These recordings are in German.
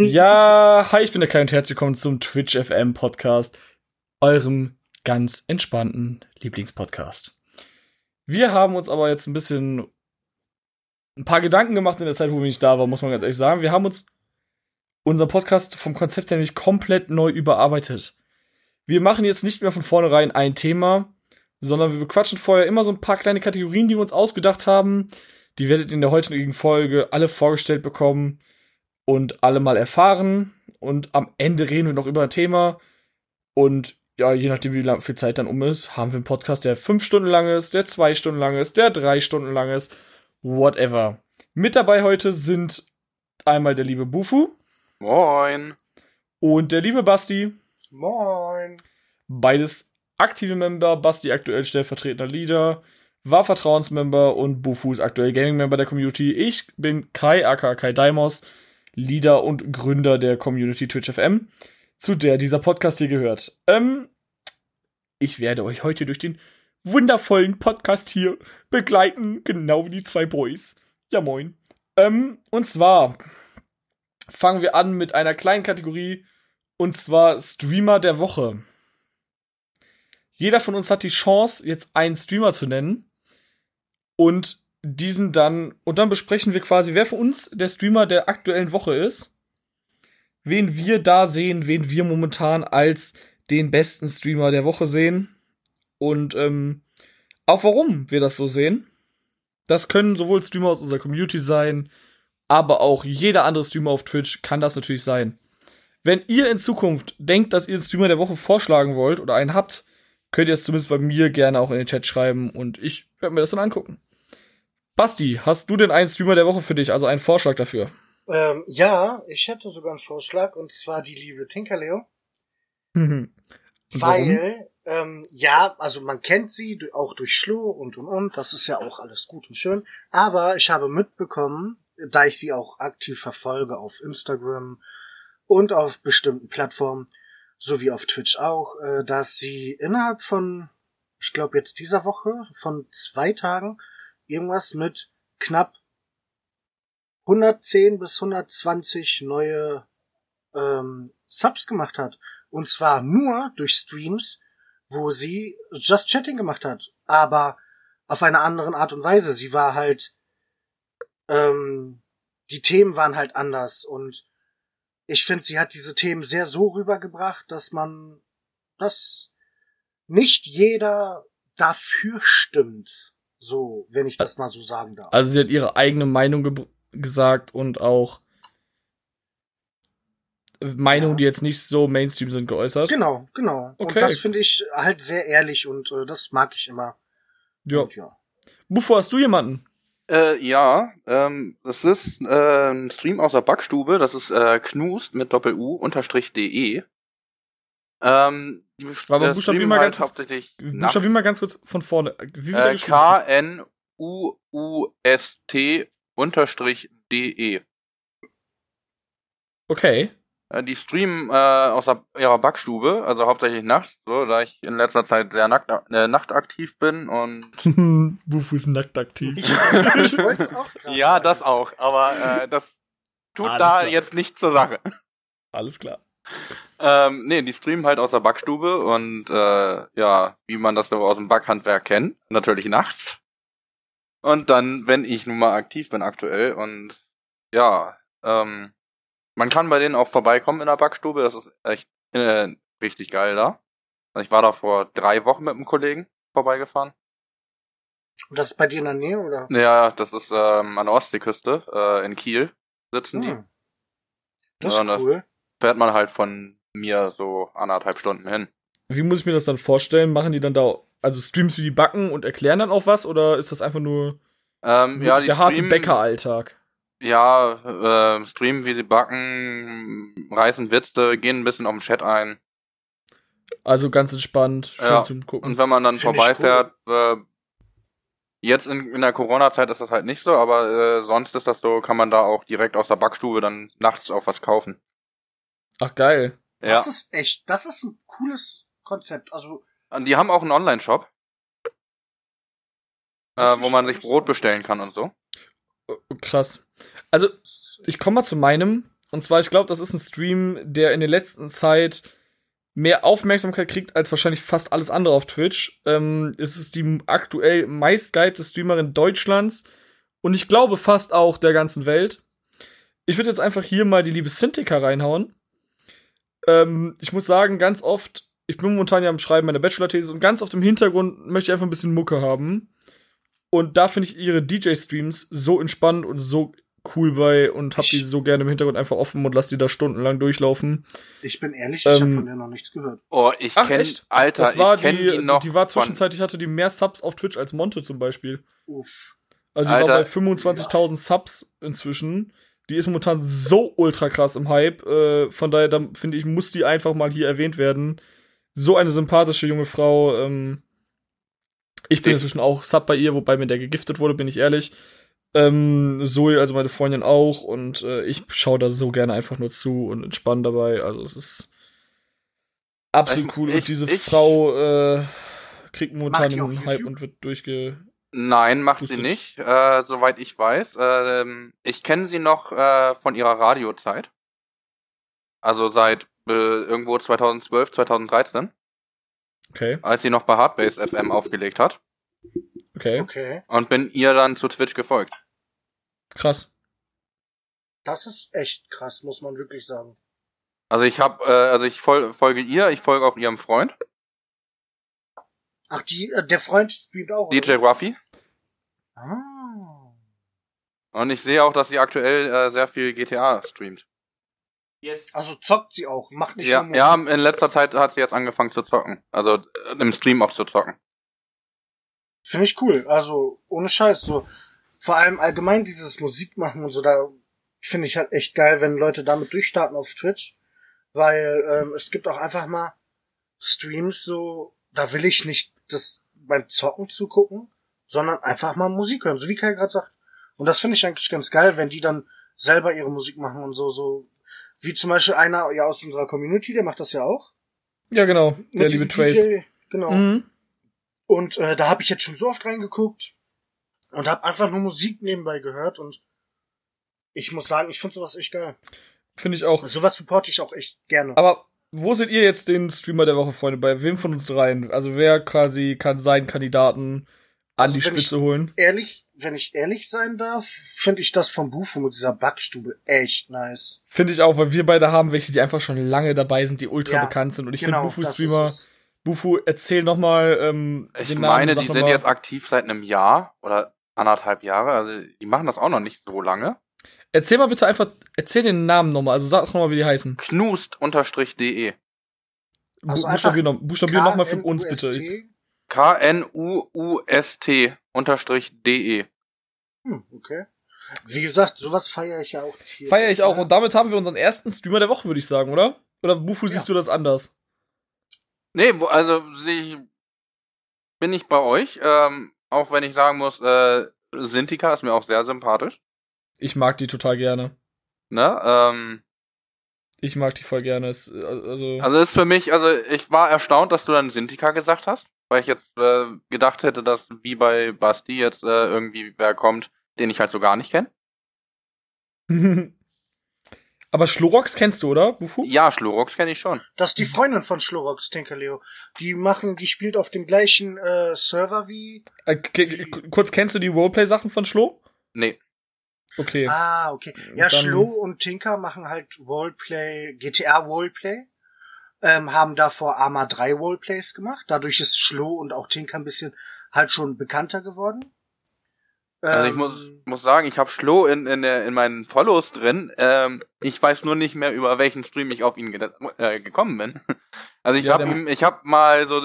Ja, hi, ich bin der Kai und herzlich willkommen zum Twitch FM Podcast, eurem ganz entspannten Lieblingspodcast. Wir haben uns aber jetzt ein bisschen ein paar Gedanken gemacht in der Zeit, wo wir nicht da waren, muss man ganz ehrlich sagen. Wir haben uns unseren Podcast vom Konzept her nämlich komplett neu überarbeitet. Wir machen jetzt nicht mehr von vornherein ein Thema, sondern wir bequatschen vorher immer so ein paar kleine Kategorien, die wir uns ausgedacht haben. Die werdet ihr in der heutigen Folge alle vorgestellt bekommen und alle mal erfahren. Und am Ende reden wir noch über ein Thema. Und ja, je nachdem, wie lang, viel Zeit dann um ist, haben wir einen Podcast, der fünf Stunden lang ist, der zwei Stunden lang ist, der drei Stunden lang ist, whatever. Mit dabei heute sind einmal der liebe Bufu. Moin. Und der liebe Basti. Moin. Beides aktive Member, Basti aktuell stellvertretender Leader, war Vertrauensmember und Bufu ist aktuell Gaming-Member der Community. Ich bin Kai, aka Kai Daimos Leader und Gründer der Community Twitch FM, zu der dieser Podcast hier gehört. Ähm, ich werde euch heute durch den wundervollen Podcast hier begleiten, genau wie die zwei Boys. Ja, moin. Ähm, und zwar fangen wir an mit einer kleinen Kategorie, und zwar Streamer der Woche. Jeder von uns hat die Chance, jetzt einen Streamer zu nennen und diesen dann, und dann besprechen wir quasi, wer für uns der Streamer der aktuellen Woche ist, wen wir da sehen, wen wir momentan als den besten Streamer der Woche sehen und ähm, auch warum wir das so sehen. Das können sowohl Streamer aus unserer Community sein, aber auch jeder andere Streamer auf Twitch kann das natürlich sein. Wenn ihr in Zukunft denkt, dass ihr den Streamer der Woche vorschlagen wollt oder einen habt, könnt ihr es zumindest bei mir gerne auch in den Chat schreiben und ich werde mir das dann angucken. Basti, hast du denn einen Streamer der Woche für dich, also einen Vorschlag dafür? Ähm, ja, ich hätte sogar einen Vorschlag und zwar die liebe Tinkerleo. Weil, ähm, ja, also man kennt sie auch durch Schlo und und und, das ist ja auch alles gut und schön. Aber ich habe mitbekommen, da ich sie auch aktiv verfolge auf Instagram und auf bestimmten Plattformen, sowie auf Twitch auch, äh, dass sie innerhalb von, ich glaube jetzt dieser Woche, von zwei Tagen irgendwas mit knapp 110 bis 120 neue ähm, Subs gemacht hat. Und zwar nur durch Streams, wo sie Just Chatting gemacht hat. Aber auf eine andere Art und Weise. Sie war halt, ähm, die Themen waren halt anders und ich finde, sie hat diese Themen sehr so rübergebracht, dass man, dass nicht jeder dafür stimmt. So, wenn ich das mal so sagen darf. Also sie hat ihre eigene Meinung gesagt und auch Meinungen, ja. die jetzt nicht so Mainstream sind, geäußert. Genau, genau. Okay. Und das finde ich halt sehr ehrlich und äh, das mag ich immer. Ja. Und, ja. Bevor hast du jemanden? Äh, ja, ähm, das ist äh, ein Stream aus der Backstube, das ist äh, knust mit Doppel-U unterstrich de. Ähm, die Aber buchstabier mal, ganz kurz, buchstabier mal ganz kurz von vorne. Wie wird äh, K-N-U-U-S-T unterstrich D-E. Okay. Äh, die streamen äh, aus der, ihrer Backstube, also hauptsächlich nachts, so, da ich in letzter Zeit sehr nackt, äh, nachtaktiv bin und. Bufu ist nachtaktiv. ich auch ja, das auch, aber äh, das tut Alles da klar. jetzt nicht zur Sache. Alles klar. Ähm, nee, die streamen halt aus der Backstube und äh, ja, wie man das aus dem Backhandwerk kennt, natürlich nachts. Und dann, wenn ich nun mal aktiv bin aktuell und ja, ähm, man kann bei denen auch vorbeikommen in der Backstube, das ist echt äh, richtig geil da. Also ich war da vor drei Wochen mit einem Kollegen vorbeigefahren. Und das ist bei dir in der Nähe, oder? Ja, das ist ähm, an der Ostseeküste, äh, in Kiel sitzen hm. die. Das ist ja, cool fährt man halt von mir so anderthalb Stunden hin. Wie muss ich mir das dann vorstellen? Machen die dann da also Streams wie die backen und erklären dann auch was oder ist das einfach nur ähm, ja, der harte Bäckeralltag? Ja, äh, streamen wie sie backen, reißen Witze, gehen ein bisschen auf den Chat ein. Also ganz entspannt, schön ja. zum Gucken. Und wenn man dann Find vorbeifährt, cool. äh, jetzt in, in der Corona-Zeit ist das halt nicht so, aber äh, sonst ist das so, kann man da auch direkt aus der Backstube dann nachts auch was kaufen. Ach geil. Ja. Das ist echt, das ist ein cooles Konzept. Also Und die haben auch einen Online-Shop, äh, wo man sich Brot bestellen kann und so. Oh, krass. Also ich komme mal zu meinem Und zwar, ich glaube, das ist ein Stream, der in der letzten Zeit mehr Aufmerksamkeit kriegt als wahrscheinlich fast alles andere auf Twitch. Ähm, es ist die aktuell meistgehypte Streamerin Deutschlands und ich glaube fast auch der ganzen Welt. Ich würde jetzt einfach hier mal die liebe Cintiqa reinhauen. Ähm, ich muss sagen, ganz oft, ich bin momentan ja am Schreiben meiner Bachelor-These und ganz oft im Hintergrund möchte ich einfach ein bisschen Mucke haben. Und da finde ich ihre DJ-Streams so entspannt und so cool bei und hab die so gerne im Hintergrund einfach offen und lass die da stundenlang durchlaufen. Ich bin ehrlich, ich Ähm, habe von der noch nichts gehört. Oh, ich Ach, kenn, echt? Alter, Das war ich kenn die, die noch. die war zwischenzeitlich hatte die mehr Subs auf Twitch als Monte zum Beispiel. Uff. Also die war Alter. bei 25.000 Subs inzwischen. Die ist momentan so ultra krass im Hype. Äh, von daher, da finde ich, muss die einfach mal hier erwähnt werden. So eine sympathische junge Frau. Ähm, ich bin inzwischen auch Sub bei ihr, wobei mir der gegiftet wurde, bin ich ehrlich. Ähm, Zoe, also meine Freundin auch. Und äh, ich schaue da so gerne einfach nur zu und entspanne dabei. Also es ist absolut Ich- cool. ich- und diese ich- Frau äh, kriegt momentan einen Hype und wird durchge Nein, macht sie nicht, äh, soweit ich weiß. Ähm, ich kenne sie noch äh, von ihrer Radiozeit. Also seit äh, irgendwo 2012, 2013, Okay, als sie noch bei Hardbase FM aufgelegt hat. okay, Okay. Und bin ihr dann zu Twitch gefolgt. krass. Das ist echt krass, muss man wirklich sagen. Also ich habe, äh, also ich fol folge ihr, ich folge auch ihrem Freund, Ach, die, äh, der Freund spielt auch. DJ? Ruffy. Ah. Und ich sehe auch, dass sie aktuell äh, sehr viel GTA streamt. Yes. Also zockt sie auch, macht nicht Ja, nur ja, in letzter Zeit hat sie jetzt angefangen zu zocken. Also äh, im Stream auch zu zocken. Finde ich cool. Also, ohne Scheiß, so. Vor allem allgemein dieses Musikmachen und so, da finde ich halt echt geil, wenn Leute damit durchstarten auf Twitch. Weil ähm, es gibt auch einfach mal Streams so, da will ich nicht das beim Zocken zugucken, sondern einfach mal Musik hören, so wie Kai gerade sagt. Und das finde ich eigentlich ganz geil, wenn die dann selber ihre Musik machen und so, so. Wie zum Beispiel einer ja aus unserer Community, der macht das ja auch. Ja, genau. Der Mit liebe Trace. DJ, genau. Mhm. Und äh, da habe ich jetzt schon so oft reingeguckt und habe einfach nur Musik nebenbei gehört und ich muss sagen, ich finde sowas echt geil. Finde ich auch. Und sowas supporte ich auch echt gerne. Aber wo seht ihr jetzt den Streamer der Woche, Freunde? Bei wem von uns dreien? Also wer quasi kann seinen Kandidaten an Also die wenn Spitze ich- holen? Ehrlich, wenn ich ehrlich sein darf, finde ich das von Bufo mit dieser Backstube echt nice. Finde ich auch, weil wir beide haben welche, die einfach schon lange dabei sind, die ultra Ja, bekannt sind. Und ich genau, finde, Bufu Streamer. Bufu, erzähl noch mal ähm, Ich den Namen. meine, die sind mal. jetzt aktiv seit einem Jahr oder anderthalb Jahre. Also die machen das auch noch nicht so lange. Erzähl mal bitte einfach, erzähl den Namen noch mal. Also sag noch mal, wie die heißen. Knust-de. Also buchstabier noch, buchstabier noch für uns bitte. KNUST? K-N-U-U-S-T-de. Hm, okay. Wie gesagt, sowas feiere ich ja auch. tierisch, Feier ich auch. ne? Und damit haben wir unseren ersten Streamer der Woche, würde ich sagen, oder? Oder Bufu, Ja. siehst du das anders? Nee, also ich, bin ich bei euch. Ähm, auch wenn ich sagen muss, äh, Sintika ist mir auch sehr sympathisch. Ich mag die total gerne. Ne? Ähm, Ich mag die voll gerne. Es, äh, also, also ist für mich, also ich war erstaunt, dass du dann Sintika gesagt hast, weil ich jetzt äh, gedacht hätte, dass wie bei Basti jetzt äh, irgendwie wer kommt, den ich halt so gar nicht kenne. Aber Schlorox kennst du, oder, Bufu? Ja, Schlurox kenne ich schon. Das ist die Freundin von Schlorox, Tinkerleo. Die machen, die spielt auf dem gleichen äh, Server wie. Äh, k- kurz, kennst du die Roleplay-Sachen von Schlo? Nee. Okay. Ah, okay. Ja, Dann- Schlo und Tinker machen halt Roleplay, GTA Roleplay. Ähm, haben davor Arma 3 Roleplays gemacht. Dadurch ist Schlo und auch Tinker ein bisschen halt schon bekannter geworden. Also ich Ähm, muss, muss sagen, ich habe Schlo in, in, der, in meinen Follows drin. Ähm, ich weiß nur nicht mehr, über welchen Stream ich auf ihn ge äh, gekommen bin. Also ich Ja, habe ihm, ich habe mal so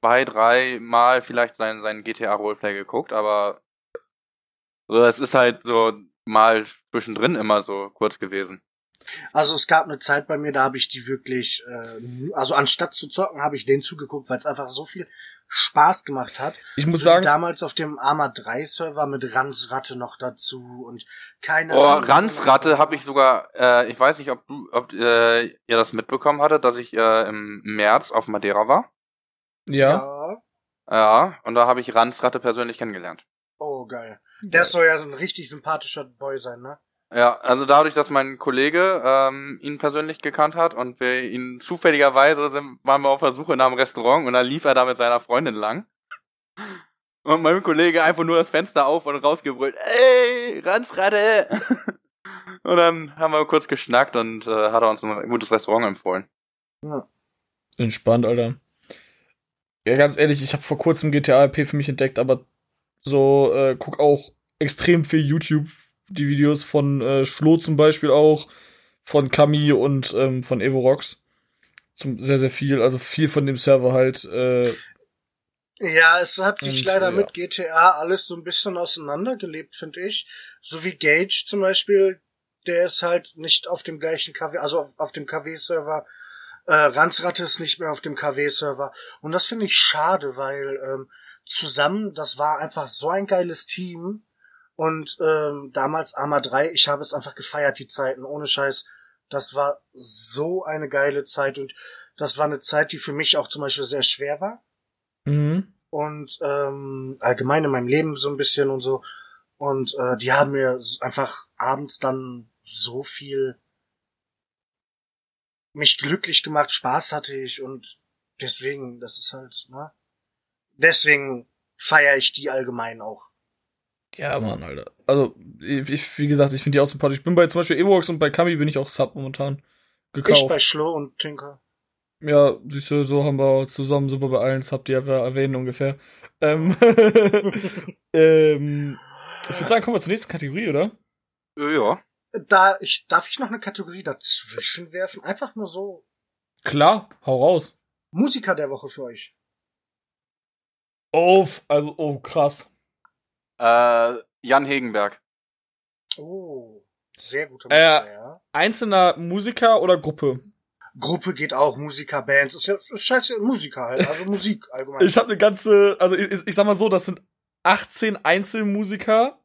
zwei, drei Mal vielleicht sein, sein GTA Roleplay geguckt, aber so, es ist halt so mal zwischendrin immer so kurz gewesen. Also es gab eine Zeit bei mir, da habe ich die wirklich, äh, also anstatt zu zocken, habe ich den zugeguckt, weil es einfach so viel Spaß gemacht hat. Ich muss So wie sagen, damals auf dem Arma 3 Server mit Ransratte noch dazu und keine Oh, Ahnung. Ransratte habe ich sogar, äh, ich weiß nicht, ob du, ob äh, ihr das mitbekommen hattet, dass ich äh, im März auf Madeira war. ja. Ja. Ja, und da habe ich Ransratte persönlich kennengelernt. Oh, geil. Der soll ja so ein richtig sympathischer Boy sein, ne? Ja, also dadurch, dass mein Kollege ähm, ihn persönlich gekannt hat und wir ihn zufälligerweise sind, waren wir auf der Suche nach einem Restaurant und dann lief er da mit seiner Freundin lang. Und mein Kollege einfach nur das Fenster auf und rausgebrüllt, ey, Ranzratte! und dann haben wir kurz geschnackt und äh, hat er uns ein gutes Restaurant empfohlen. Ja. Entspannt, Alter. Ja, ganz ehrlich, ich habe vor kurzem GTA RP für mich entdeckt, aber so äh, guck auch extrem viel YouTube die Videos von äh, Schlo zum Beispiel auch, von Kami und ähm, von Evo Rocks. Zum, sehr, sehr viel, also viel von dem Server halt. Äh, Ja, es hat sich Und, leider ja. mit GTA alles so ein bisschen auseinandergelebt, finde ich. So wie Gage zum Beispiel, der ist halt nicht auf dem gleichen KW, also auf, auf dem KW-Server. Äh, Ranzratte ist nicht mehr auf dem KW-Server. Und das finde ich schade, weil ähm, zusammen, das war einfach so ein geiles Team. Und ähm, damals Arma 3, ich habe es einfach gefeiert, die Zeiten, ohne Scheiß. Das war so eine geile Zeit und das war eine Zeit, die für mich auch zum Beispiel sehr schwer war mhm. und ähm, allgemein in meinem Leben so ein bisschen und so. Und äh, die haben mir einfach abends dann so viel mich glücklich gemacht, Spaß hatte ich und deswegen, das ist halt, ne? Deswegen feiere ich die allgemein auch. Ja, Mann, Alter. Also, ich, wie gesagt, ich finde die auch sympathisch. Ich bin bei zum Beispiel Evox und bei Kami bin ich auch Sub momentan Ich gekauft. bei Schlo und Tinker. Ja, siehst du, so haben wir zusammen sind wir bei allen Sub, die wir erwähnen ungefähr. Ähm, ähm, ich würde sagen, kommen wir zur nächsten Kategorie, oder? Ja. Da ich darf ich noch eine Kategorie dazwischen werfen, einfach nur so Klar, hau raus. Musiker der Woche für euch. Oh, also, oh, krass. Äh, Jan Hegenberg. Oh, sehr guter Äh, Musiker, ja. Einzelner Musiker oder Gruppe? Gruppe geht auch, Musiker, Bands, ist ja ist scheiße, Musiker halt, also Musik allgemein. Ich habe eine ganze, also ich, ich sag mal so, das sind 18 Einzelmusiker.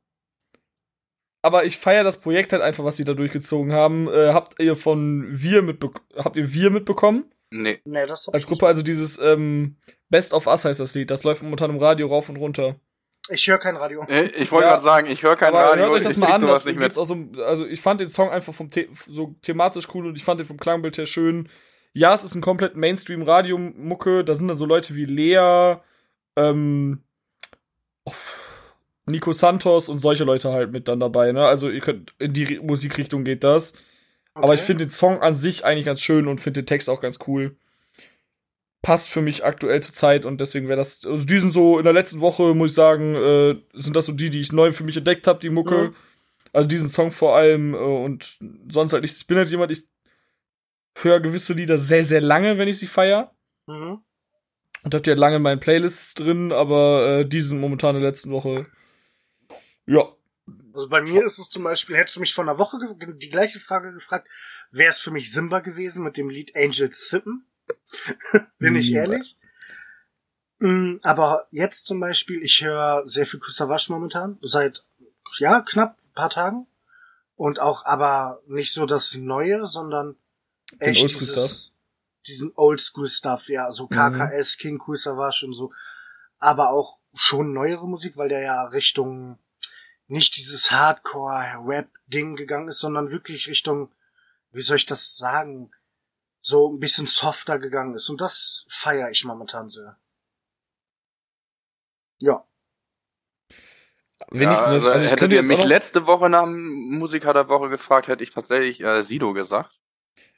Aber ich feiere das Projekt halt einfach, was sie da durchgezogen haben. Äh, habt ihr von Wir mitbe habt ihr Wir mitbekommen? Nee. nee, das Als Gruppe, also dieses ähm, Best of Us heißt das Lied. Das läuft momentan im Radio rauf und runter. Ich höre kein Radio. Äh, Ich wollte Ja. gerade sagen, ich höre kein Aber Radio. hört euch das ich mal an, das nicht auch so, also ich fand den Song einfach vom The so thematisch cool und ich fand den vom Klangbild her schön. Ja, es ist ein komplett Mainstream-Radio-Mucke, da sind dann so Leute wie Lea, ähm, oh, Nico Santos und solche Leute halt mit dann dabei, ne? Also ihr könnt, in die Ri- Musikrichtung geht das. Aber ich Okay. finde den Song an sich eigentlich ganz schön und finde den Text auch ganz cool. Passt für mich aktuell zur Zeit und deswegen wäre das, also die sind so in der letzten Woche, muss ich sagen, äh, sind das so die, die ich neu für mich entdeckt habe, die Mucke. Mhm. Also diesen Song vor allem äh, und sonst halt, ich, ich bin halt jemand, ich höre gewisse Lieder sehr, sehr lange, wenn ich sie feier. Mhm. Und hab die halt lange in meinen Playlists drin, aber äh, die sind momentan in der letzten Woche. Ja. Also bei mir ist es zum Beispiel, hättest du mich vor einer Woche die gleiche Frage gefragt, wäre es für mich Simba gewesen mit dem Lied Angels Sippen. Bin ich ehrlich. Mm, Aber jetzt zum Beispiel, ich höre sehr viel Kusawasch momentan, seit ja knapp ein paar Tagen. Und auch aber nicht so das Neue, sondern Den echt dieses, diesen Oldschool-Stuff, ja, so Mhm. KKS, King Kusawasch und so. Aber auch schon neuere Musik, weil der ja Richtung nicht dieses Hardcore-Rap-Ding gegangen ist, sondern wirklich Richtung, wie soll ich das sagen, so ein bisschen softer gegangen ist. Und das feiere ich momentan sehr. Ja. Wenn ja, ich, also, also ich hättet ihr mich letzte Woche nach dem Musiker der Woche gefragt, hätte ich tatsächlich äh, Sido gesagt.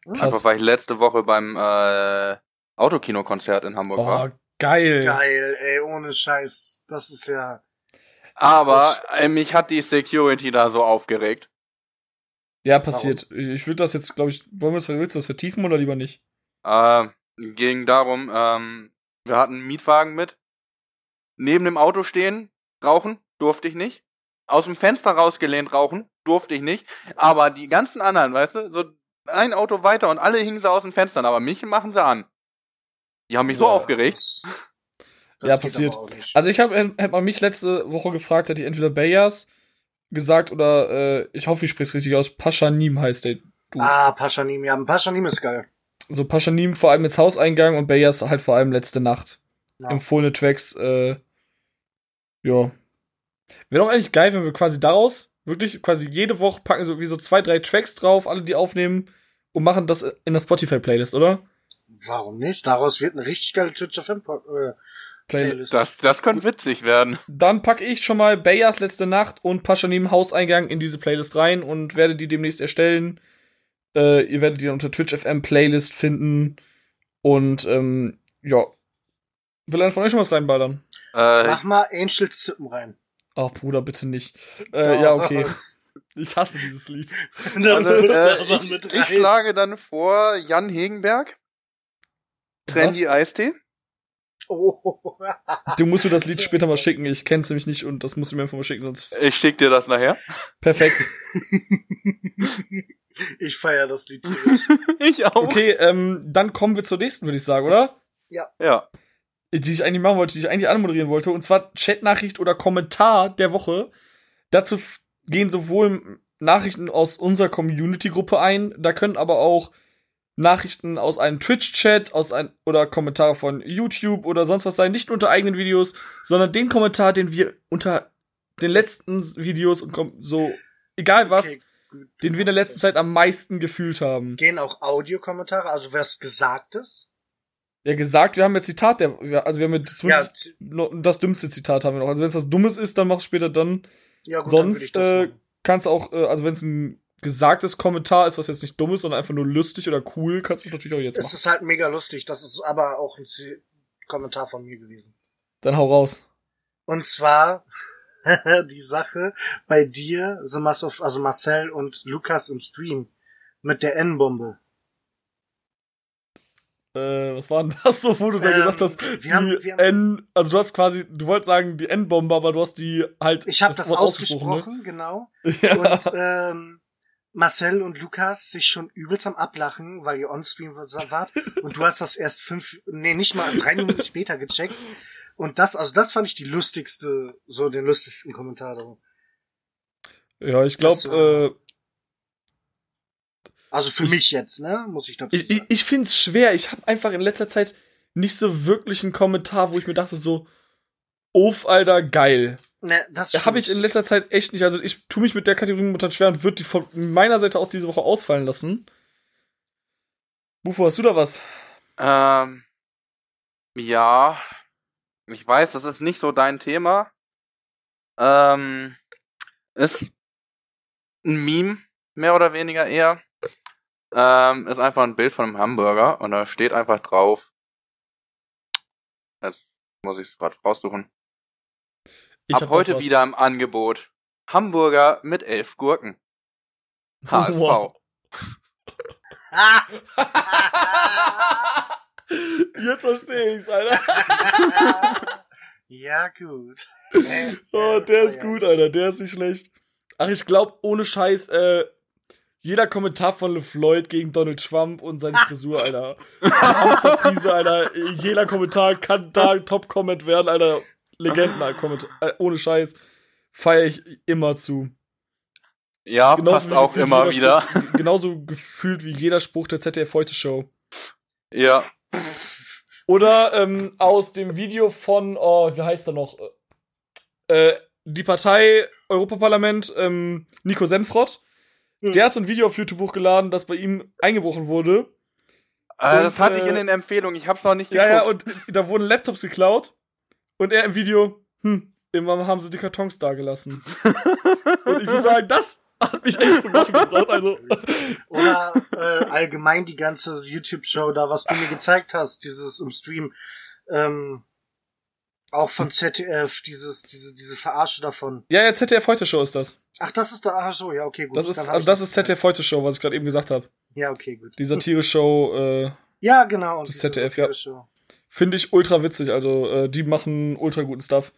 Krass. Einfach weil ich letzte Woche beim äh, Autokino-Konzert in Hamburg war. Oh, geil. Geil, ey, ohne Scheiß. Das ist ja. Aber äh, mich hat die Security da so aufgeregt. Ja, passiert. Ich, ich würde das jetzt, glaube ich, wollen wir es, willst du das vertiefen oder lieber nicht? Äh, ging darum, ähm, wir hatten einen Mietwagen mit. Neben dem Auto stehen, rauchen, durfte ich nicht. Aus dem Fenster rausgelehnt rauchen, durfte ich nicht. Aber die ganzen anderen, weißt du, so ein Auto weiter und alle hingen so aus den Fenstern, aber mich machen sie an. Die haben mich so Ja, aufgeregt. Das, Ja, geht passiert. Also ich habe, hätte man mich letzte Woche gefragt, hätte ich entweder Bayers gesagt oder, äh, ich hoffe, ich spreche es richtig aus, Paschanim heißt der Dude. Ah, Paschanim, ja, Paschanim ist geil. So Paschanim vor allem mit Hauseingang und Bayers halt vor allem letzte Nacht. Ja. Empfohlene Tracks, äh, ja. Wäre doch eigentlich geil, wenn wir quasi daraus Wirklich quasi jede Woche packen so wie so zwei, drei Tracks drauf, alle die aufnehmen und machen das in der Spotify-Playlist, oder? Warum nicht? Daraus wird eine richtig geile Twitch FM äh, Playlist. Das, das könnte witzig werden. Dann packe ich schon mal Bayers letzte Nacht und Paschanim Hauseingang in diese Playlist rein und werde die demnächst erstellen. Äh, ihr werdet die unter Twitch FM Playlist finden. Und ähm, ja. Will einer von euch schon was reinballern? Äh, Mach mal Angel Zippen rein. Ach, Bruder, bitte nicht. Äh, ja, okay. Ich hasse dieses Lied. Das also, müsste äh, aber ich, mit ich rein. schlage dann vor Jan Hegenberg. Trendy Eistee. Oh. Du musst mir das Lied später mal schicken. Ich kenn's nämlich nicht und das musst du mir einfach mal schicken, sonst. Ich schick dir das nachher. Perfekt. ich feiere das Lied ich auch. Okay, ähm, dann kommen wir zur nächsten, würde ich sagen, oder? Ja. die ich eigentlich machen wollte, die ich eigentlich anmoderieren wollte, und zwar Chatnachricht oder Kommentar der Woche. Dazu gehen sowohl Nachrichten aus unserer Community-Gruppe ein, da können aber auch Nachrichten aus einem Twitch-Chat, aus ein oder Kommentare von YouTube oder sonst was sein, nicht unter eigenen Videos, sondern den Kommentar, den wir unter den letzten Videos und so, egal was, Okay, den wir in der letzten Zeit am meisten gefühlt haben. Gehen auch Audiokommentare, also was Gesagtes? Ja, gesagt, wir haben jetzt Zitat, der, also wir haben jetzt Ja, das dümmste Zitat haben wir noch. Also wenn es was Dummes ist, dann mach's später dann. ja gut, dann Sonst das äh, kannst du auch, äh, also wenn es ein gesagtes Kommentar ist, was jetzt nicht dumm ist, sondern einfach nur lustig oder cool, kannst du es natürlich auch jetzt Es machen. ist halt mega lustig. Das ist aber auch ein Z Kommentar von mir gewesen. Dann hau raus. Und zwar die Sache bei dir, The Mass of, also Marcel und Lukas im Stream mit der N-Bombe. Äh, was war denn das so, wo du da Ähm, gesagt hast, wir die haben- haben- N, also du hast quasi, du wolltest sagen die N-Bombe, aber du hast die halt. Ich habe das, Wort ausgesprochen, genau. Ne? Ja. Und ähm, Marcel und Lukas sich schon übelst am Ablachen, weil ihr on-stream wart. Und du hast das erst fünf, nee, nicht mal drei Minuten später gecheckt. Und das, also das fand ich die lustigste, so den lustigsten Kommentar. darum. ja, ich glaube, äh, Also für mich jetzt, ne, muss ich dazu ich, ich, sagen. ich finde es schwer. Ich habe einfach in letzter Zeit nicht so wirklich einen Kommentar, wo ich mir dachte so, Uff, Alter, geil. Ne, das Habe ich in letzter Zeit echt nicht. Also ich tue mich mit der Kategorie momentan schwer und würde die von meiner Seite aus diese Woche ausfallen lassen. Bufo, hast du da was? Ähm, ja. Ich weiß, das ist nicht so dein Thema. Ähm, ist ein Meme, mehr oder weniger eher. Ähm, ist einfach ein Bild von einem Hamburger und da steht einfach drauf. Jetzt muss ich es gerade raussuchen. Ich Ab hab heute wieder im Angebot. Hamburger mit elf Gurken. HSV. Wow. Jetzt verstehe ich's, Alter. ja, gut. Oh, der ist gut, Alter. Der ist nicht schlecht. Ach, ich glaube, ohne Scheiß, äh, jeder Kommentar von LeFloid gegen Donald Trump und seine Frisur, Alter. Hamsterfriese, Alter. Jeder Kommentar kann da Top-Comment werden, Alter. Legenden, Alter. Kommentar. Äh, ohne Scheiß. Feier ich immer zu. Ja, Genauso passt auch gefühlt immer wieder. Spruch, genauso gefühlt wie jeder Spruch der ZDF Heute Show. Ja. Oder ähm, aus dem Video von, oh, wie heißt er noch? Äh, die Partei Europaparlament, ähm, Nico Semsrott. Hm. Der hat so ein Video auf YouTube hochgeladen, das bei ihm eingebrochen wurde. Äh, Und, das hatte ich äh, in den Empfehlungen. Ich hab's noch nicht Ja, ja, geguckt. und da wurden Laptops geklaut. Und er im Video, hm, immer haben sie die Kartons da gelassen. und ich muss sagen, das hat mich echt zum Lachen gebracht. Also, Oder äh, allgemein die ganze YouTube-Show da, was du mir gezeigt hast, dieses im Stream, ähm, auch von ZDF, dieses, diese, diese Verarsche davon. ja, ja, ZDF Heute Show ist das. Ach, das ist da, ach so, ja, okay, gut. Das ist, also das ist ZDF Heute Show, was ich gerade eben gesagt habe. Ja, okay, gut. Die Satire-Show, äh, Ja, genau. Und Das diese ZDF, ja. Satire-Show. Finde ich ultra witzig, also äh, die machen ultra guten Stuff.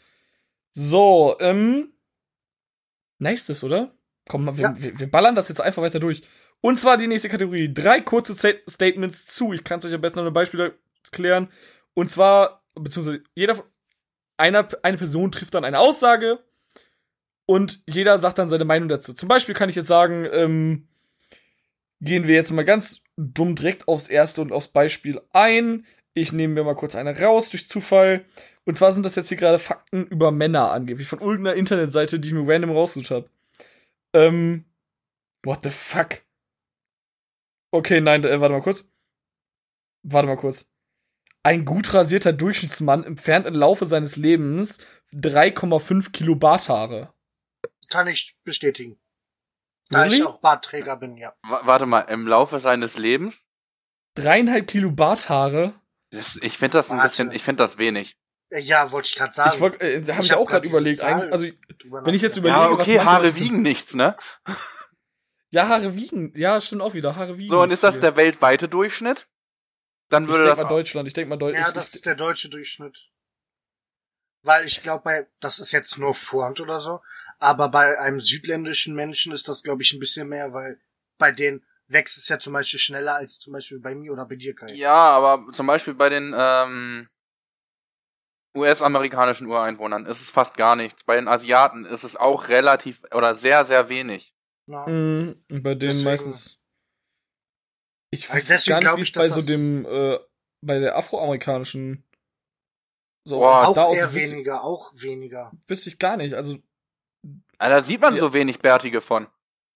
So, ähm. Nächstes, oder? Komm mal, wir, Ja. wir, wir ballern das jetzt einfach weiter durch. Und zwar die nächste Kategorie. Drei kurze Sta- Statements zu. Ich kann es euch am besten an einem Beispiel erklären. Und zwar, beziehungsweise jeder, einer, eine Person trifft dann eine Aussage und jeder sagt dann seine Meinung dazu. Zum Beispiel kann ich jetzt sagen, ähm, gehen wir jetzt mal ganz dumm direkt aufs erste und aufs Beispiel ein. Ich nehme mir mal kurz eine raus durch Zufall. Und zwar sind das jetzt hier gerade Fakten über Männer angeblich von irgendeiner Internetseite, die ich mir random rausgesucht habe. Ähm, what the fuck? Okay, nein, äh, warte mal kurz. Warte mal kurz. Ein gut rasierter Durchschnittsmann entfernt im Laufe seines Lebens 3,5 Kilo Barthaare. Kann ich bestätigen. Da Really? ich auch Bartträger bin, ja. W warte mal, im Laufe seines Lebens? Dreieinhalb Kilo Barthaare? Das, ich finde das ein Warte. bisschen, ich finde das wenig. Äh, Ja, wollte ich gerade sagen. Ich wollte, äh, habe ich, hab auch gerade überlegt. Eigentlich, also, wenn ich jetzt überlege, Ja, was okay, manche Haare Leute- wiegen nichts, ne? ja, Haare wiegen. Ja, stimmt auch wieder. Haare wiegen. So, und ist das viel. der weltweite Durchschnitt? Dann Ich würde denke das. mal Deutschland. Ich denke mal Deutschland. Ja, das ist der deutsche Durchschnitt. Weil ich glaube, bei, das ist jetzt nur Vorhand oder so, aber bei einem südländischen Menschen ist das, glaube ich, ein bisschen mehr, weil bei denen wächst es ja zum Beispiel schneller als zum Beispiel bei mir oder bei dir, Kai. Ja, aber zum Beispiel bei den ähm, US-amerikanischen Ureinwohnern ist es fast gar nichts. Bei den Asiaten ist es auch relativ oder sehr, sehr wenig. Ja. Mhm, bei denen Deswegen- meistens. Ich Also wüsste deswegen gar nicht, wie es ich, bei dass so dem, äh, bei der afroamerikanischen. So, Boah, was Auch da eher wüsste, weniger, auch weniger. wüsste ich gar nicht. Also, Da sieht man Ja. so wenig Bärtige von.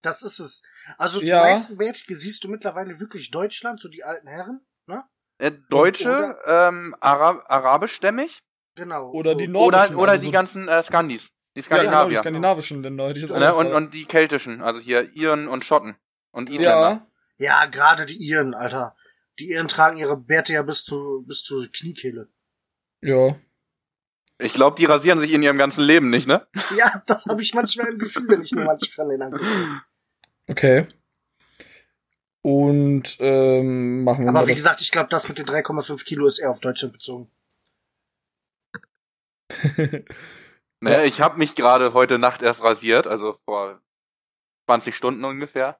Das ist es. Also die Ja. meisten Bärtige siehst du mittlerweile wirklich Deutschland, so die alten Herren, ne? Äh, Deutsche, ähm, Ara arabischstämmig Genau. Oder so. die Nord- Nordischen, oder, oder also die so- ganzen äh, Skandis. Die ja, genau, die Skandinavier. skandinavischen Länder hätte ich jetzt auch ne? und, und die keltischen, also hier Iren und Schotten. Und Isländer. Ja, Ja, gerade die Iren, Alter. Die Iren tragen ihre Bärte ja bis zu bis zur Kniekehle. ja. Ich glaube, die rasieren sich in ihrem ganzen Leben nicht, ne? Ja, das habe ich manchmal im Gefühl, wenn ich mir manche von denen angucke. Okay. Und, ähm, machen wir Aber mal wie das. gesagt, ich glaube, das mit den 3,5 Kilo ist eher auf Deutschland bezogen. Ne, ich habe mich gerade heute Nacht erst rasiert, also vor 20 Stunden ungefähr.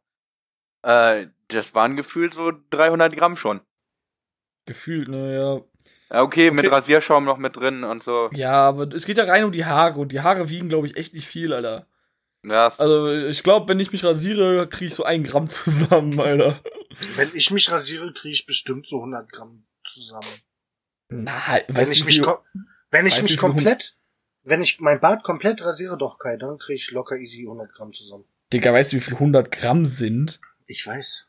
Äh, das waren gefühlt so 300 Gramm schon. Gefühlt, ne, ja. Ja, okay, mit Okay. Rasierschaum noch mit drin und so. Ja, aber es geht ja rein um die Haare und die Haare wiegen, glaube ich, echt nicht viel, Alter. Ja, Also, ich glaube, wenn ich mich rasiere, kriege ich so ein Gramm zusammen, Alter. Wenn ich mich rasiere, kriege ich bestimmt so 100 Gramm zusammen. Na, Wenn weißt ich du, mich, wenn ich mich komplett, wenn ich mein Bart komplett rasiere, doch Kai, dann kriege ich locker easy 100 Gramm zusammen. Digga, weißt du, wie viel 100 Gramm sind? Ich weiß.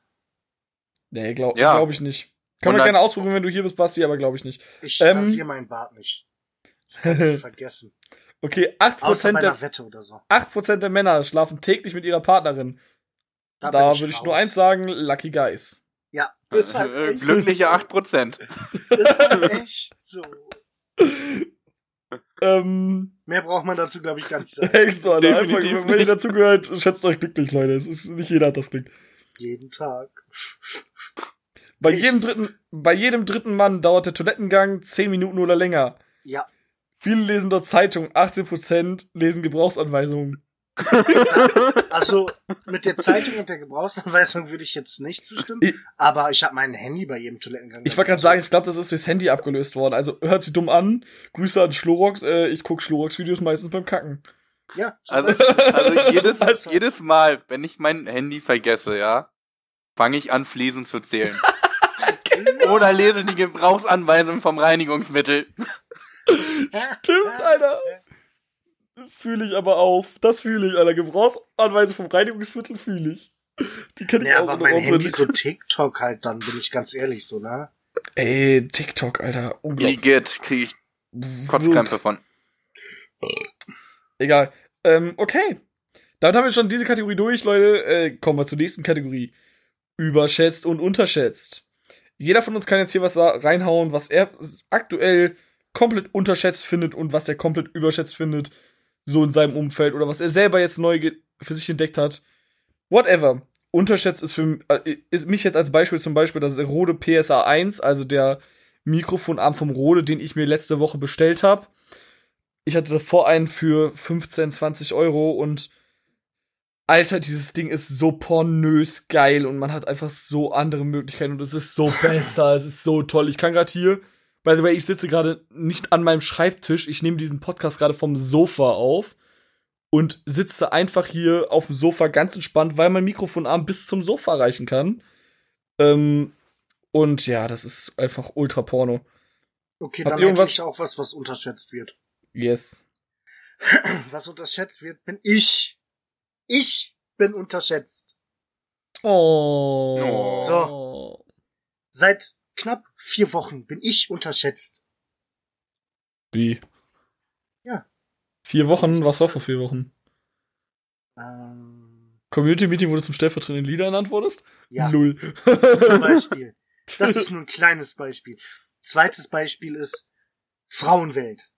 Nee, glaube Ja. glaub ich nicht. Können wir 100 gerne ausprobieren, wenn du hier bist, Basti, aber glaube ich nicht. Ich Ähm. rasiere meinen Bart nicht. Das kannst du vergessen. Okay, 8%, Außer bei der, Wette oder so. 8 der Männer schlafen täglich mit ihrer Partnerin. Da, würde ich raus. nur eins sagen, Lucky Guys. Ja, ist halt äh, echt glückliche so. 8%. Ist halt echt so. Ähm, Mehr braucht man dazu, glaube ich, gar nicht sagen. echt so, Alter. Einfach, wenn ihr nicht. dazugehört, schätzt euch glücklich, Leute. Es ist, nicht jeder hat das Glück. Jeden Tag. Bei Ich- jedem dritten, bei jedem dritten Mann dauert der Toilettengang 10 Minuten oder länger. Ja. Viele lesen dort Zeitung, 18% lesen Gebrauchsanweisungen. Also mit der Zeitung und der Gebrauchsanweisung würde ich jetzt nicht zustimmen. Ich- aber ich habe mein Handy bei jedem Toilettengang. Ich wollte gerade sagen, ich glaube, das ist durchs Handy abgelöst worden. Also hört sich dumm an. Grüße an Schlorox. Äh, ich gucke Schlorox-Videos meistens beim Kacken. Ja, Also, also jedes, Also- jedes Mal, wenn ich mein Handy vergesse, ja, fange ich an, Fliesen zu zählen. Oder lese die Gebrauchsanweisung vom Reinigungsmittel. Stimmt, Alter. Fühle ich aber auf. Das fühle ich, Alter. Gebrauchsanweisung vom Reinigungsmittel fühle ich. Die kenne ich Ja, auch aber noch mein Handy so TikTok halt dann, bin ich ganz ehrlich so, ne? Ey, TikTok, Alter. Unglaublich. Igitt, kriege ich Kotzkrämpfe von. Egal. Ähm, okay. Damit haben wir schon diese Kategorie durch, Leute. Äh, kommen wir zur nächsten Kategorie. Überschätzt und unterschätzt. Jeder von uns kann jetzt hier was reinhauen, was er aktuell komplett unterschätzt findet und was er komplett überschätzt findet, so in seinem Umfeld oder was er selber jetzt neu für sich entdeckt hat. Whatever. Unterschätzt ist für äh, ist mich jetzt als Beispiel zum Beispiel das Rode PSA 1, also der Mikrofonarm vom Rode, den ich mir letzte Woche bestellt habe. Ich hatte davor einen für 15, 20 Euro und Alter, dieses Ding ist so pornös geil und man hat einfach so andere Möglichkeiten und es ist so besser, es ist so toll. Ich kann gerade hier, by the way, ich sitze gerade nicht an meinem Schreibtisch, ich nehme diesen Podcast gerade vom Sofa auf und sitze einfach hier auf dem Sofa ganz entspannt, weil mein Mikrofonarm bis zum Sofa reichen kann. Ähm, und ja, das ist einfach ultra porno. Okay, Habt dann irgendwas- hätte ich auch was, was unterschätzt wird. Yes. Was unterschätzt wird, bin ich. Ich bin unterschätzt. Oh. So. Seit knapp vier Wochen bin ich unterschätzt. Wie? Ja. Vier Wochen? Was war vor vier Wochen? Ähm, Community Meeting, wo du zum stellvertretenden Leader ernannt wurdest? ja, Null. zum Beispiel. Das ist nur ein kleines Beispiel. Zweites Beispiel ist Frauenwelt.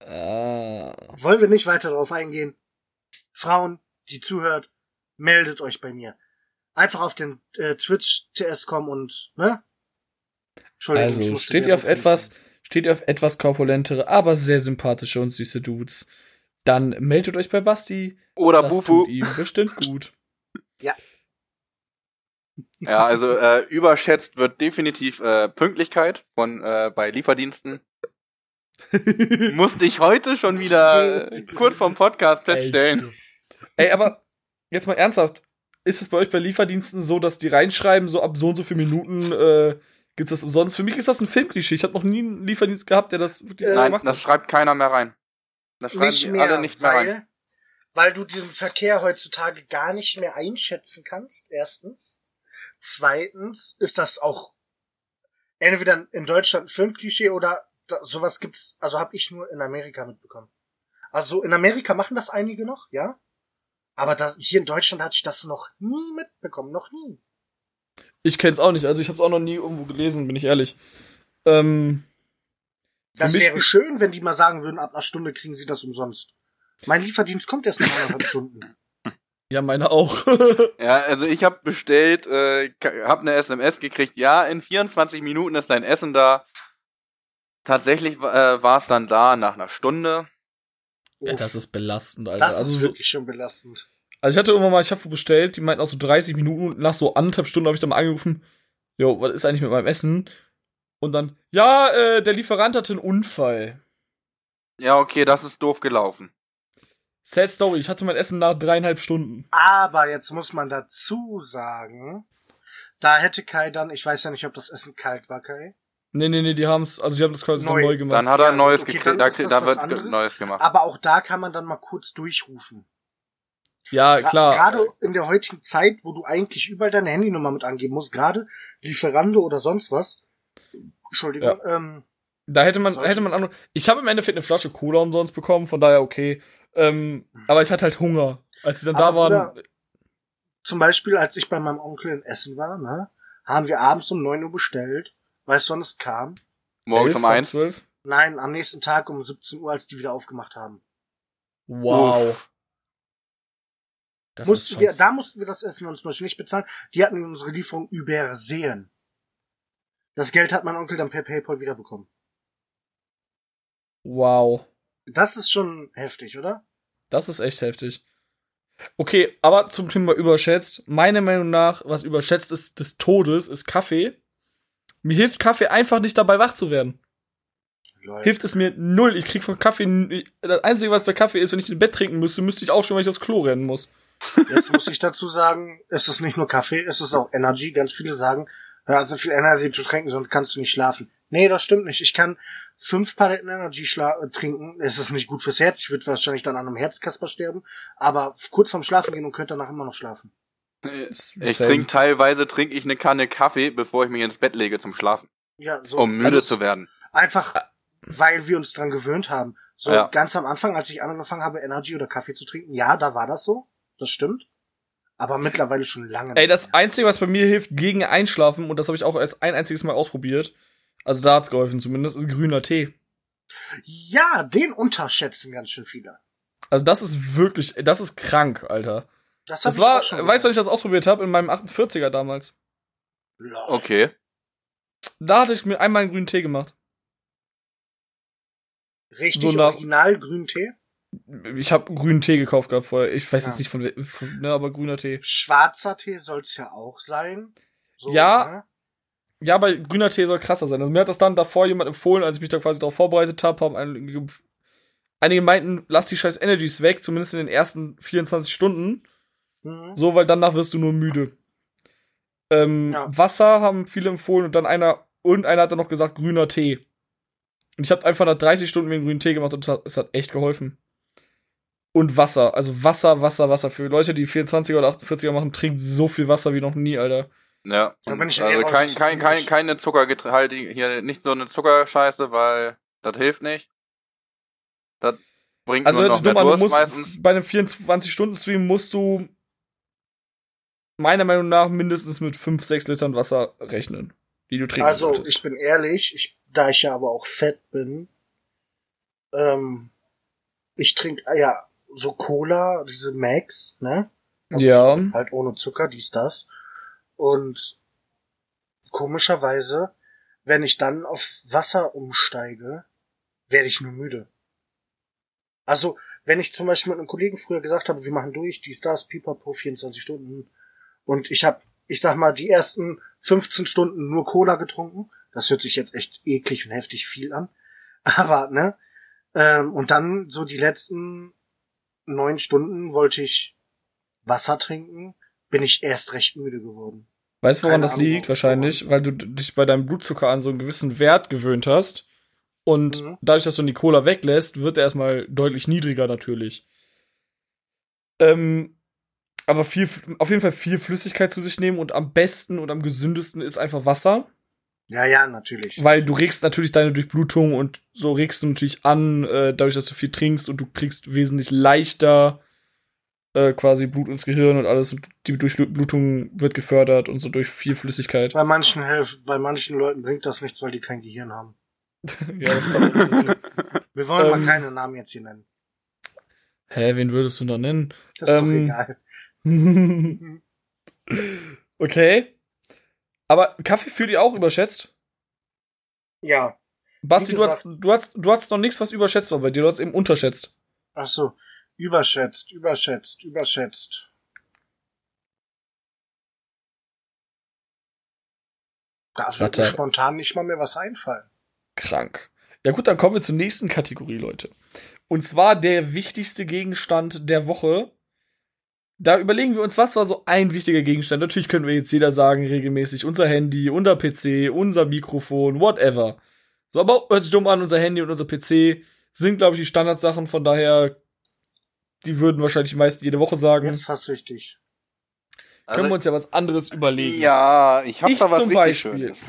ah. Wollen wir nicht weiter darauf eingehen? Frauen, die zuhört, meldet euch bei mir. Einfach auf den äh, Twitch TS kommen und, ne? Entschuldigung, ich Also, musste steht ihr auf etwas, steht ihr auf etwas korpulentere, aber sehr sympathische und süße Dudes, dann meldet euch bei Basti. Oder das Bufu. tut ihm bestimmt gut. Ja, also äh, überschätzt wird definitiv äh, Pünktlichkeit von äh, bei Lieferdiensten. Musste ich heute schon wieder kurz vorm Podcast feststellen. Ey, aber jetzt mal ernsthaft. Ist es bei euch bei Lieferdiensten so, dass die reinschreiben, so ab so und so viele Minuten äh, gibt's das umsonst? Für mich ist das ein Filmklischee. Ich habe noch nie einen Lieferdienst gehabt, der das wirklich Äh, Nein, das schreibt keiner mehr rein. Das schreiben nicht mehr, alle nicht mehr weil, rein. weil du diesen Verkehr heutzutage gar nicht mehr einschätzen kannst, erstens. Zweitens ist das auch entweder in Deutschland ein Filmklischee oder da, sowas gibt's, also habe ich nur in Amerika mitbekommen. Also in Amerika machen das einige noch, ja? Aber das, hier in Deutschland hatte ich das noch nie mitbekommen, noch nie. Ich kenn's auch nicht. Also ich habe es auch noch nie irgendwo gelesen, bin ich ehrlich. Ähm, Das wäre schön, wenn die mal sagen würden, ab einer Stunde kriegen sie das umsonst. Mein Lieferdienst kommt erst nach anderthalb Stunden. ja, meine auch. Ja, also ich habe bestellt, äh, habe eine SMS gekriegt, ja, in 24 Minuten ist dein Essen da. Tatsächlich äh, war es dann da nach einer Stunde. Ja, das ist belastend, Alter. das also, ist so, wirklich schon belastend. also ich hatte irgendwann mal, ich habe bestellt, die meinten auch so 30 Minuten und nach so anderthalb Stunden habe ich dann mal angerufen, jo, was ist eigentlich mit meinem Essen? Und dann, ja, äh, der Lieferant hatte einen Unfall. Ja, okay, das ist doof gelaufen. Sad Story, ich hatte mein Essen nach dreieinhalb Stunden. Aber jetzt muss man dazu sagen, da hätte Kai dann, ich weiß ja nicht, ob das Essen kalt war, Kai. Nee, nee, nee, die haben's, also die haben das quasi Neu. neu, gemacht. Dann hat er Ja, ein neues okay, gekriegt, dann da, da wird anderes. neues gemacht. Aber auch da kann man dann mal kurz durchrufen. ja, Gra- klar. Gerade in der heutigen Zeit, wo du eigentlich überall deine Handynummer mit angeben musst, gerade Lieferando oder sonst was. Entschuldigung, ähm, Da hätte man, hätte man auch noch. Ich habe im Endeffekt eine Flasche Cola umsonst bekommen, von daher okay. Ähm, aber ich hatte halt Hunger. Als sie dann da Aber waren. zum Beispiel, als ich bei meinem Onkel in Essen war, ne, haben wir abends um 9 Uhr bestellt. Weißt du, wann es kam? Morgens 11, um eins. 12. Nein, am nächsten Tag um 17 Uhr, als die wieder aufgemacht haben. Wow. Das mussten ist wir, da mussten wir das Essen uns zum Beispiel nicht bezahlen. Die hatten unsere Lieferung übersehen. Das Geld hat mein Onkel dann per PayPal wiederbekommen. Wow. Das ist schon heftig, oder? Das ist echt heftig. Okay, aber zum Thema überschätzt. Meiner Meinung nach, was überschätzt ist des Todes, ist Kaffee. Mir hilft Kaffee einfach nicht dabei wach zu werden. Lol. Hilft es mir null. Ich krieg von Kaffee. Das Einzige, was bei Kaffee ist, wenn ich im Bett trinken müsste, müsste ich aufstehen, weil ich aufs Klo rennen muss. Jetzt muss ich dazu sagen, es ist nicht nur Kaffee, es ist auch Energy. Ganz viele sagen, auf so viel Energy zu trinken, sonst kannst du nicht schlafen. Nee, das stimmt nicht. Ich kann fünf Paletten Energy äh, trinken. Es ist nicht gut fürs Herz. Ich würde wahrscheinlich dann an einem Herzkasper sterben. Aber kurz vorm Schlafen gehen und könnte danach immer noch schlafen. Ich Same. trinke teilweise trinke ich eine Kanne Kaffee, bevor ich mich ins Bett lege zum Schlafen, Ja, so. um müde ist zu werden. Einfach, weil wir uns dran gewöhnt haben. So Ja. ganz am Anfang, als ich angefangen habe, Energy oder Kaffee zu trinken, ja, da war das so. Das stimmt. Aber mittlerweile schon lange. Ey, das mehr. Einzige, was bei mir hilft gegen Einschlafen, und das habe ich auch erst ein einziges Mal ausprobiert, also da hat's geholfen zumindest, ist grüner Tee. Ja, den unterschätzen ganz schön viele. Also das ist wirklich, das ist krank, Alter. Das, Das war, weißt du, wann ich das ausprobiert habe? In meinem 48er damals. Okay. Da hatte ich mir einmal einen grünen Tee gemacht. Richtig so nach- original grünen Tee. Ich habe grünen Tee gekauft gehabt vorher. Ich weiß Ja. jetzt nicht von, von ne, aber grüner Tee. Schwarzer Tee soll's ja auch sein. So, Ja. ne? Ja, aber grüner Tee soll krasser sein. Also mir hat das dann davor jemand empfohlen, als ich mich da quasi darauf vorbereitet habe, haben einige, einige meinten, lass die scheiß Energies weg, zumindest in den ersten 24 Stunden. Mhm. So, weil danach wirst du nur müde. Ähm, Ja. Wasser haben viele empfohlen und dann einer, und einer hat dann noch gesagt, grüner Tee. Und ich habe einfach nach 30 Stunden mir einen grünen Tee gemacht und es hat, es hat echt geholfen. Und Wasser. Also Wasser, Wasser, Wasser. Für Leute, die 24er oder 48er machen, trinkt so viel Wasser wie noch nie, Alter. Ja. Da bin ich also eher kein, kein, kein, keine Zuckergehaltige, hier nicht so eine Zuckerscheiße, weil das hilft nicht. Das bringt Also nur noch dumm mehr an, du Durst musst, meistens. bei einem 24-Stunden-Stream musst du meiner Meinung nach mindestens mit 5, 6 Litern Wasser rechnen, die du trinken Also, solltest. ich bin ehrlich, ich, da ich ja aber auch fett bin, ähm, ich trinke, ja, so Cola, diese Max, ne? Ja. Halt ohne Zucker, dies, das. Und komischerweise, wenn ich dann auf Wasser umsteige, werde ich nur müde. Also, wenn ich zum Beispiel mit einem Kollegen früher gesagt habe, wir machen durch, dies, das, pipapo, 24 Stunden, und ich habe, ich sag mal, die ersten 15 Stunden nur Cola getrunken, das hört sich jetzt echt eklig und heftig viel an, aber, ne, ähm, und dann so die letzten neun Stunden wollte ich Wasser trinken, bin ich erst recht müde geworden. Weißt du, woran keine das Ahnung, liegt? Wahrscheinlich, weil du dich bei deinem Blutzucker an so einen gewissen Wert gewöhnt hast. Und Mhm. dadurch, dass du die Cola weglässt, wird er erstmal deutlich niedriger natürlich. Ähm, aber viel, auf jeden Fall viel Flüssigkeit zu sich nehmen und am besten und am gesündesten ist einfach Wasser. Ja, ja, natürlich. Weil du regst natürlich deine Durchblutung und so regst du natürlich an, äh, dadurch, dass du viel trinkst und du kriegst wesentlich leichter äh, quasi Blut ins Gehirn und alles und die Durchblutung wird gefördert und so durch viel Flüssigkeit. Bei manchen helf, bei manchen Leuten bringt das nichts, weil die kein Gehirn haben. ja, das kommt. Wir wollen Ähm, mal keine Namen jetzt hier nennen. Hä, wen würdest du da nennen? Das ist ähm, doch egal. okay. Aber Kaffee fühlt ihr auch überschätzt? Ja. Basti, Wie du hast, gesagt- du, hast, du hast noch nichts, was überschätzt war bei dir. Du hast eben unterschätzt. Ach so. Überschätzt, überschätzt, überschätzt. Da wird mir spontan nicht mal mehr was einfallen. Krank. Ja gut, dann kommen wir zur nächsten Kategorie, Leute. Und zwar der wichtigste Gegenstand der Woche. Da überlegen wir uns, was war so ein wichtiger Gegenstand. Natürlich können wir jetzt jeder sagen, regelmäßig unser Handy, unser PC, unser Mikrofon, whatever. So, aber hört sich dumm an, unser Handy und unser PC sind, glaube ich, die Standardsachen. Von daher, die würden wahrscheinlich die meisten jede Woche sagen. Jetzt hasse ich dich. können wir uns ja was anderes überlegen. Also, ja, ich hab Ich da was zum Beispiel. Schönes.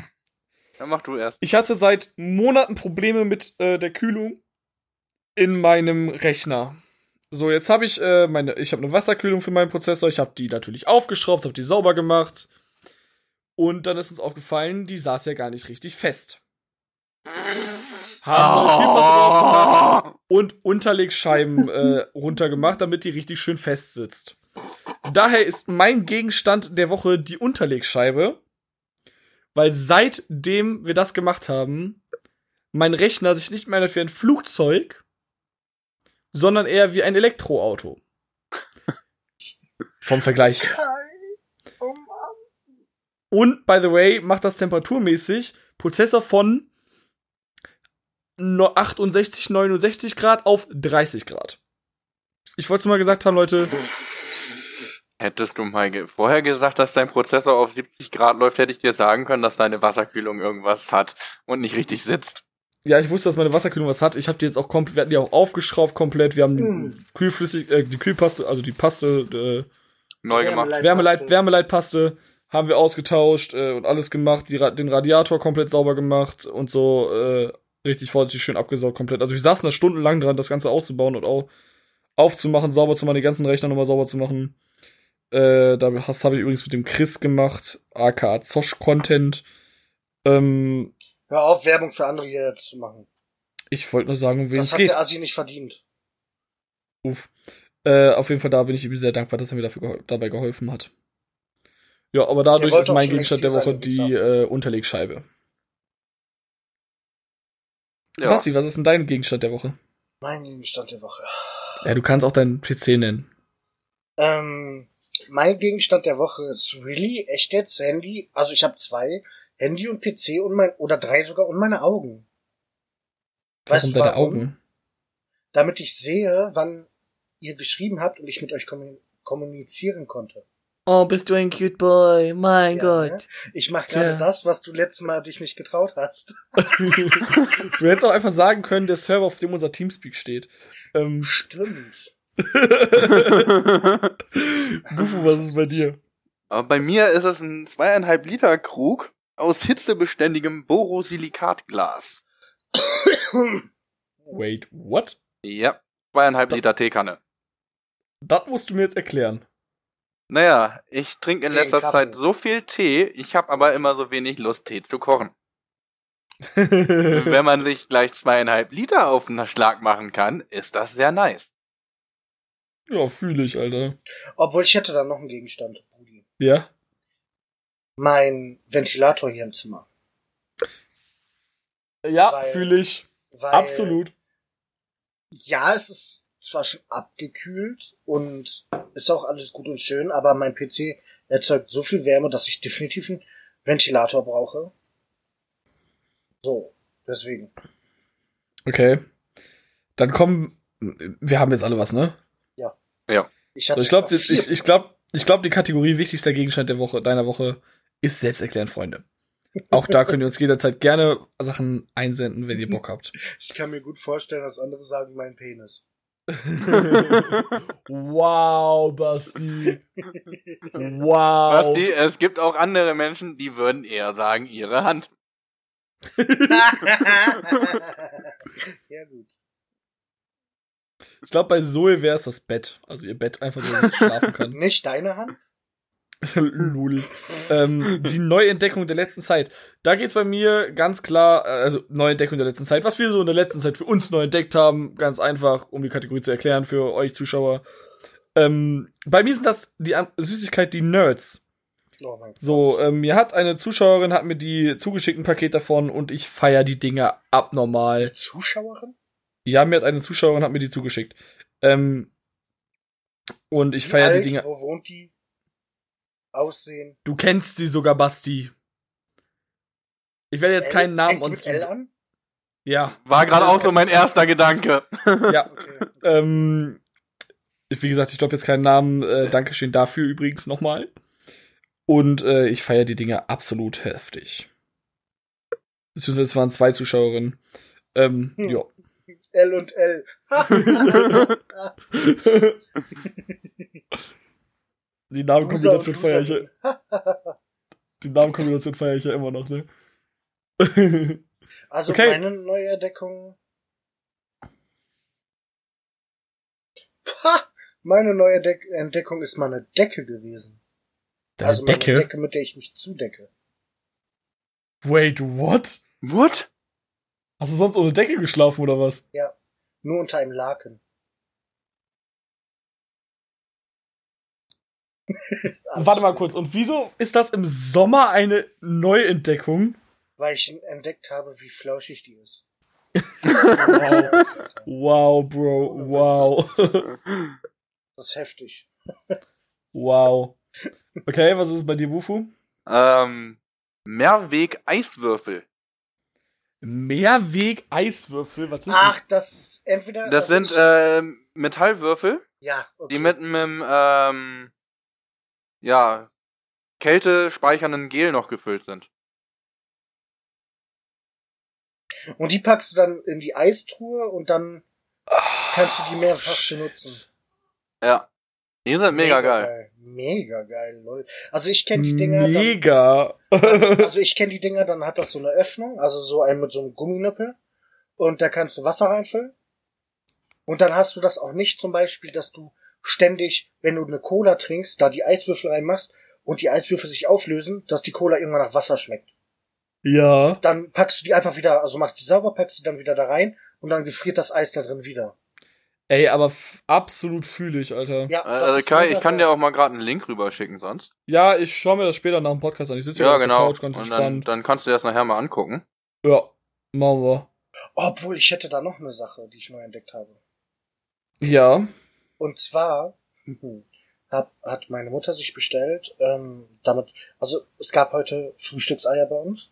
Ja, mach du erst. Ich hatte seit Monaten Probleme mit äh, der Kühlung in meinem Rechner. So, jetzt habe ich äh, meine, ich habe eine Wasserkühlung für meinen Prozessor. Ich habe die natürlich aufgeschraubt, habe die sauber gemacht. Und dann ist uns aufgefallen, die saß ja gar nicht richtig fest. Haben gemacht und Unterlegscheiben äh, runtergemacht, damit die richtig schön fest sitzt. Daher ist mein Gegenstand der Woche die Unterlegscheibe, weil seitdem wir das gemacht haben, mein Rechner sich nicht mehr wie ein Flugzeug, sondern eher wie ein Elektroauto. Vom Vergleich her. Oh Mann. Und, by the way, macht das temperaturmäßig Prozessor von no- 68, 69 Grad auf 30 Grad. Ich wollte es mal gesagt haben, Leute. Hättest du mal ge vorher gesagt, dass dein Prozessor auf 70 Grad läuft, hätte ich dir sagen können, dass deine Wasserkühlung irgendwas hat und nicht richtig sitzt. Ja, ich wusste, dass meine Wasserkühlung was hat. Ich habe die jetzt auch komplett, wir hatten die auch aufgeschraubt komplett. Wir haben Hm. die Kühlflüssig, äh, die Kühlpaste, also die Paste, äh, Neu gemacht. Wärmeleit- Wärmeleit, Paste. Wärmeleitpaste haben wir ausgetauscht äh, und alles gemacht, die, den Radiator komplett sauber gemacht und so äh, richtig vorsichtig schön abgesaugt komplett. Also wir saßen da stundenlang dran, das Ganze auszubauen und auch aufzumachen, sauber zu machen, die ganzen Rechner nochmal sauber zu machen. Äh, da- das habe ich übrigens mit dem Chris gemacht, aka Zosch Content. Ähm, Hör auf, Werbung für andere hier jetzt zu machen. ich wollte nur sagen, um wen Das es hat geht. der Assi nicht verdient. Uff. Äh, auf jeden Fall, da bin ich ihm sehr dankbar, dass er mir dafür gehol dabei geholfen hat. Ja, aber dadurch ist mein Gegenstand der Woche die äh, Unterlegscheibe. Ja. Basti, was ist denn dein Gegenstand der Woche? Mein Gegenstand der Woche. Ja, du kannst auch deinen PC nennen. Ähm, mein Gegenstand der Woche ist really echt jetzt Handy. Also ich habe zwei. Handy und PC und mein, oder drei sogar und meine Augen. Warum du deine Augen? Damit ich sehe, wann ihr geschrieben habt und ich mit euch kommun- kommunizieren konnte. Oh, bist du ein cute boy, mein Ja, ne? Ich mache gerade Ja. das, was du letztes Mal dich nicht getraut hast. du hättest auch einfach sagen können, der Server, auf dem unser Teamspeak steht. Ähm, Stimmt. Bufu, was ist bei dir? Aber bei mir ist es ein zweieinhalb Liter Krug aus hitzebeständigem Borosilikatglas. Wait, what? Ja, zweieinhalb Da- Liter Teekanne. Das musst du mir jetzt erklären. Naja, ich trinke in Tee, letzter Kaffee. Zeit so viel Tee, ich habe aber immer so wenig Lust, Tee zu kochen. Wenn man sich gleich zweieinhalb Liter auf einen Schlag machen kann, ist das sehr nice. ja, fühle ich, Alter. Obwohl ich hätte da noch einen Gegenstand, Brudi. Ja? Mein Ventilator hier im Zimmer. Ja, fühle ich. Weil, Absolut. Ja, es ist zwar schon abgekühlt und ist auch alles gut und schön, aber mein PC erzeugt so viel Wärme, dass ich definitiv einen Ventilator brauche. So, deswegen. Okay. Dann kommen. Wir haben jetzt alle was, ne? Ich, So, ich glaube, ich, ich glaub, ich glaub, die Kategorie wichtigster Gegenstand der Woche, deiner Woche, ist selbsterklärend, Freunde. Auch da könnt ihr uns jederzeit gerne Sachen einsenden, wenn ihr Bock habt. ich kann mir gut vorstellen, dass andere sagen, mein Penis. wow, Basti. Wow. Basti, es gibt auch andere Menschen, die würden eher sagen, ihre Hand. ja, gut. Ich glaube, bei Zoe wäre es das Bett. Also ihr Bett einfach so, dass sie schlafen kann. Nicht deine Hand? Lul. Ähm, die Neuentdeckung der letzten Zeit. Da geht's bei mir ganz klar, äh, also Neuentdeckung der letzten Zeit. Was wir so in der letzten Zeit für uns neu entdeckt haben, ganz einfach, um die Kategorie zu erklären für euch Zuschauer. Ähm, bei mir sind das die An Süßigkeit, die Nerds. Oh. So, ähm, mir hat eine Zuschauerin, hat mir die zugeschickt, ein Paket davon und ich feier die Dinger abnormal. Zuschauerin? Ja, mir hat eine Zuschauerin, hat mir die zugeschickt. Ähm, und ich feier die? Dinger. Wo wohnt die? Aussehen? Du kennst sie sogar, Basti. Ich werde jetzt L? keinen Namen uns. mit L an? Ja, War gerade auch so mein erster Gedanke. ja. Okay. Ähm, wie gesagt, ich glaube jetzt keinen Namen. Äh, Dankeschön dafür übrigens nochmal. Und äh, ich feiere die Dinge absolut heftig. Beziehungsweise es waren zwei Zuschauerinnen. Ähm, Hm. ja. L und L. Die Namenkombination feiere ich ja. Die Namenkombination feiere ich ja immer noch, ne? Also Okay. meine neue Entdeckung. Ha! Meine neue Deck Entdeckung ist meine Decke gewesen. Deine also meine Decke? Decke, mit der ich mich zudecke. Wait, what? What? Hast du sonst ohne Decke geschlafen oder was? Nur unter einem Laken. Warte mal kurz, und wieso ist das im Sommer eine Neuentdeckung? Weil ich entdeckt habe, wie flauschig die ist. Wow, wow, Bro, wow. Das ist heftig. wow. Okay, was ist bei dir, Bufu? ähm, Mehrweg-Eiswürfel. Mehrweg-Eiswürfel, was sind Ach, das ist entweder. Das also sind ähm, Metallwürfel, ja, okay. die mit einem ähm, ja, kältespeichernden Gel noch gefüllt sind. Und die packst du dann in die Eistruhe und dann kannst du die mehrfach benutzen. Ja. Die sind mega, geil. Mega geil, lol. Also ich kenne die Dinger. Mega. Dann, also ich kenne die Dinger, dann hat das so eine Öffnung, also so ein mit so einem Gumminöppel. Und da kannst du Wasser reinfüllen. Und dann hast du das auch nicht zum Beispiel, dass du ständig, wenn du eine Cola trinkst, da die Eiswürfel reinmachst und die Eiswürfel sich auflösen, dass die Cola irgendwann nach Wasser schmeckt. ja. Dann packst du die einfach wieder, also machst die sauber, packst die dann wieder da rein und dann gefriert das Eis da drin wieder. Ey, aber absolut fühle ich, Alter. Ja, das Also ist Kai, ich kann dir auch mal gerade einen Link rüberschicken sonst. Ja, ich schaue mir das später nach dem Podcast an. Ich sitze ja, Ja, auf genau. der Couch, ganz Und dann, entspannt. dann kannst du dir das nachher mal angucken. Ja, machen wir. Obwohl, ich hätte da noch eine Sache, die ich neu entdeckt habe. Ja. Und zwar hat, hat meine Mutter sich bestellt, ähm, damit, also es gab heute Frühstückseier bei uns.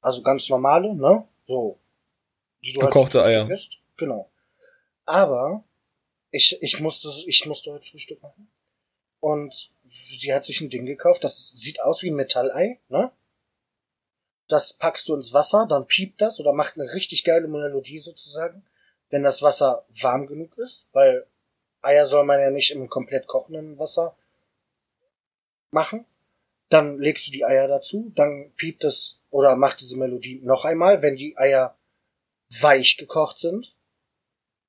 Also ganz normale, ne? So. Die du Gekochte Eier. isst. Genau. Aber ich, ich musste, ich musste heute Frühstück machen. Und sie hat sich ein Ding gekauft, das sieht aus wie ein Metallei, ne? Das packst du ins Wasser, dann piept das oder macht eine richtig geile Melodie sozusagen, wenn das Wasser warm genug ist, weil Eier soll man ja nicht im komplett kochenden Wasser machen. Dann legst du die Eier dazu, dann piept es oder macht diese Melodie noch einmal, wenn die Eier weich gekocht sind.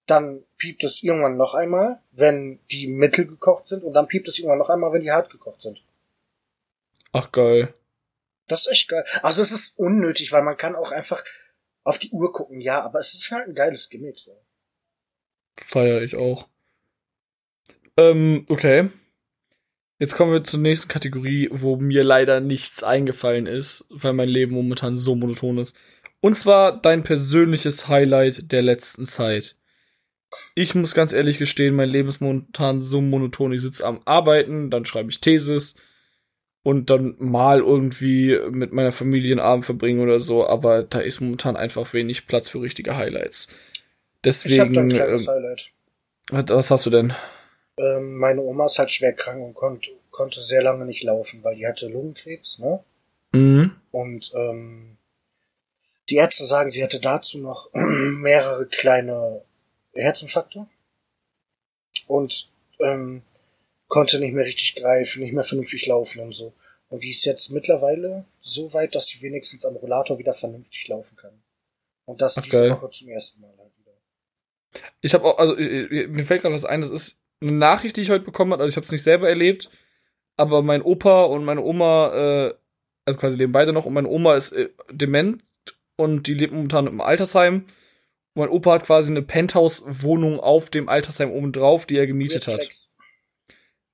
Dann piept es irgendwann noch einmal, wenn die mittel gekocht sind und dann piept es irgendwann noch einmal, wenn die hart gekocht sind. Ach geil. Das ist echt geil. Also es ist unnötig, weil man kann auch einfach auf die Uhr gucken, ja, aber es ist halt ein geiles Gimmick. So. Feier ich auch. Ähm, okay. Jetzt kommen wir zur nächsten Kategorie, wo mir leider nichts eingefallen ist, weil mein Leben momentan so monoton ist. Und zwar dein persönliches Highlight der letzten Zeit. Ich muss ganz ehrlich gestehen, mein Leben ist momentan so monoton. Ich sitze am Arbeiten, dann schreibe ich Thesis und dann mal irgendwie mit meiner Familie einen Abend verbringen oder so, aber da ist momentan einfach wenig Platz für richtige Highlights. Deswegen. Ich hab da ein kleines ähm, Highlight. Was hast du denn? Ähm, meine Oma ist halt schwer krank und konnte, konnte sehr lange nicht laufen, weil die hatte Lungenkrebs, ne? Mhm. Und ähm, die Ärzte sagen, sie hatte dazu noch mehrere kleine Herzinfarkte und ähm, konnte nicht mehr richtig greifen, nicht mehr vernünftig laufen und so. Und die ist jetzt mittlerweile so weit, dass sie wenigstens am Rollator wieder vernünftig laufen kann. Und das Ach, diese. Woche zum ersten Mal halt wieder. Ich habe auch, also mir fällt gerade was ein, das ist eine Nachricht, die ich heute bekommen habe, also ich habe es nicht selber erlebt, aber mein Opa und meine Oma, äh, also quasi leben beide noch, und meine Oma ist äh, dement und die lebt momentan im Altersheim. Und mein Opa hat quasi eine Penthouse-Wohnung auf dem Altersheim oben drauf, die er gemietet hat.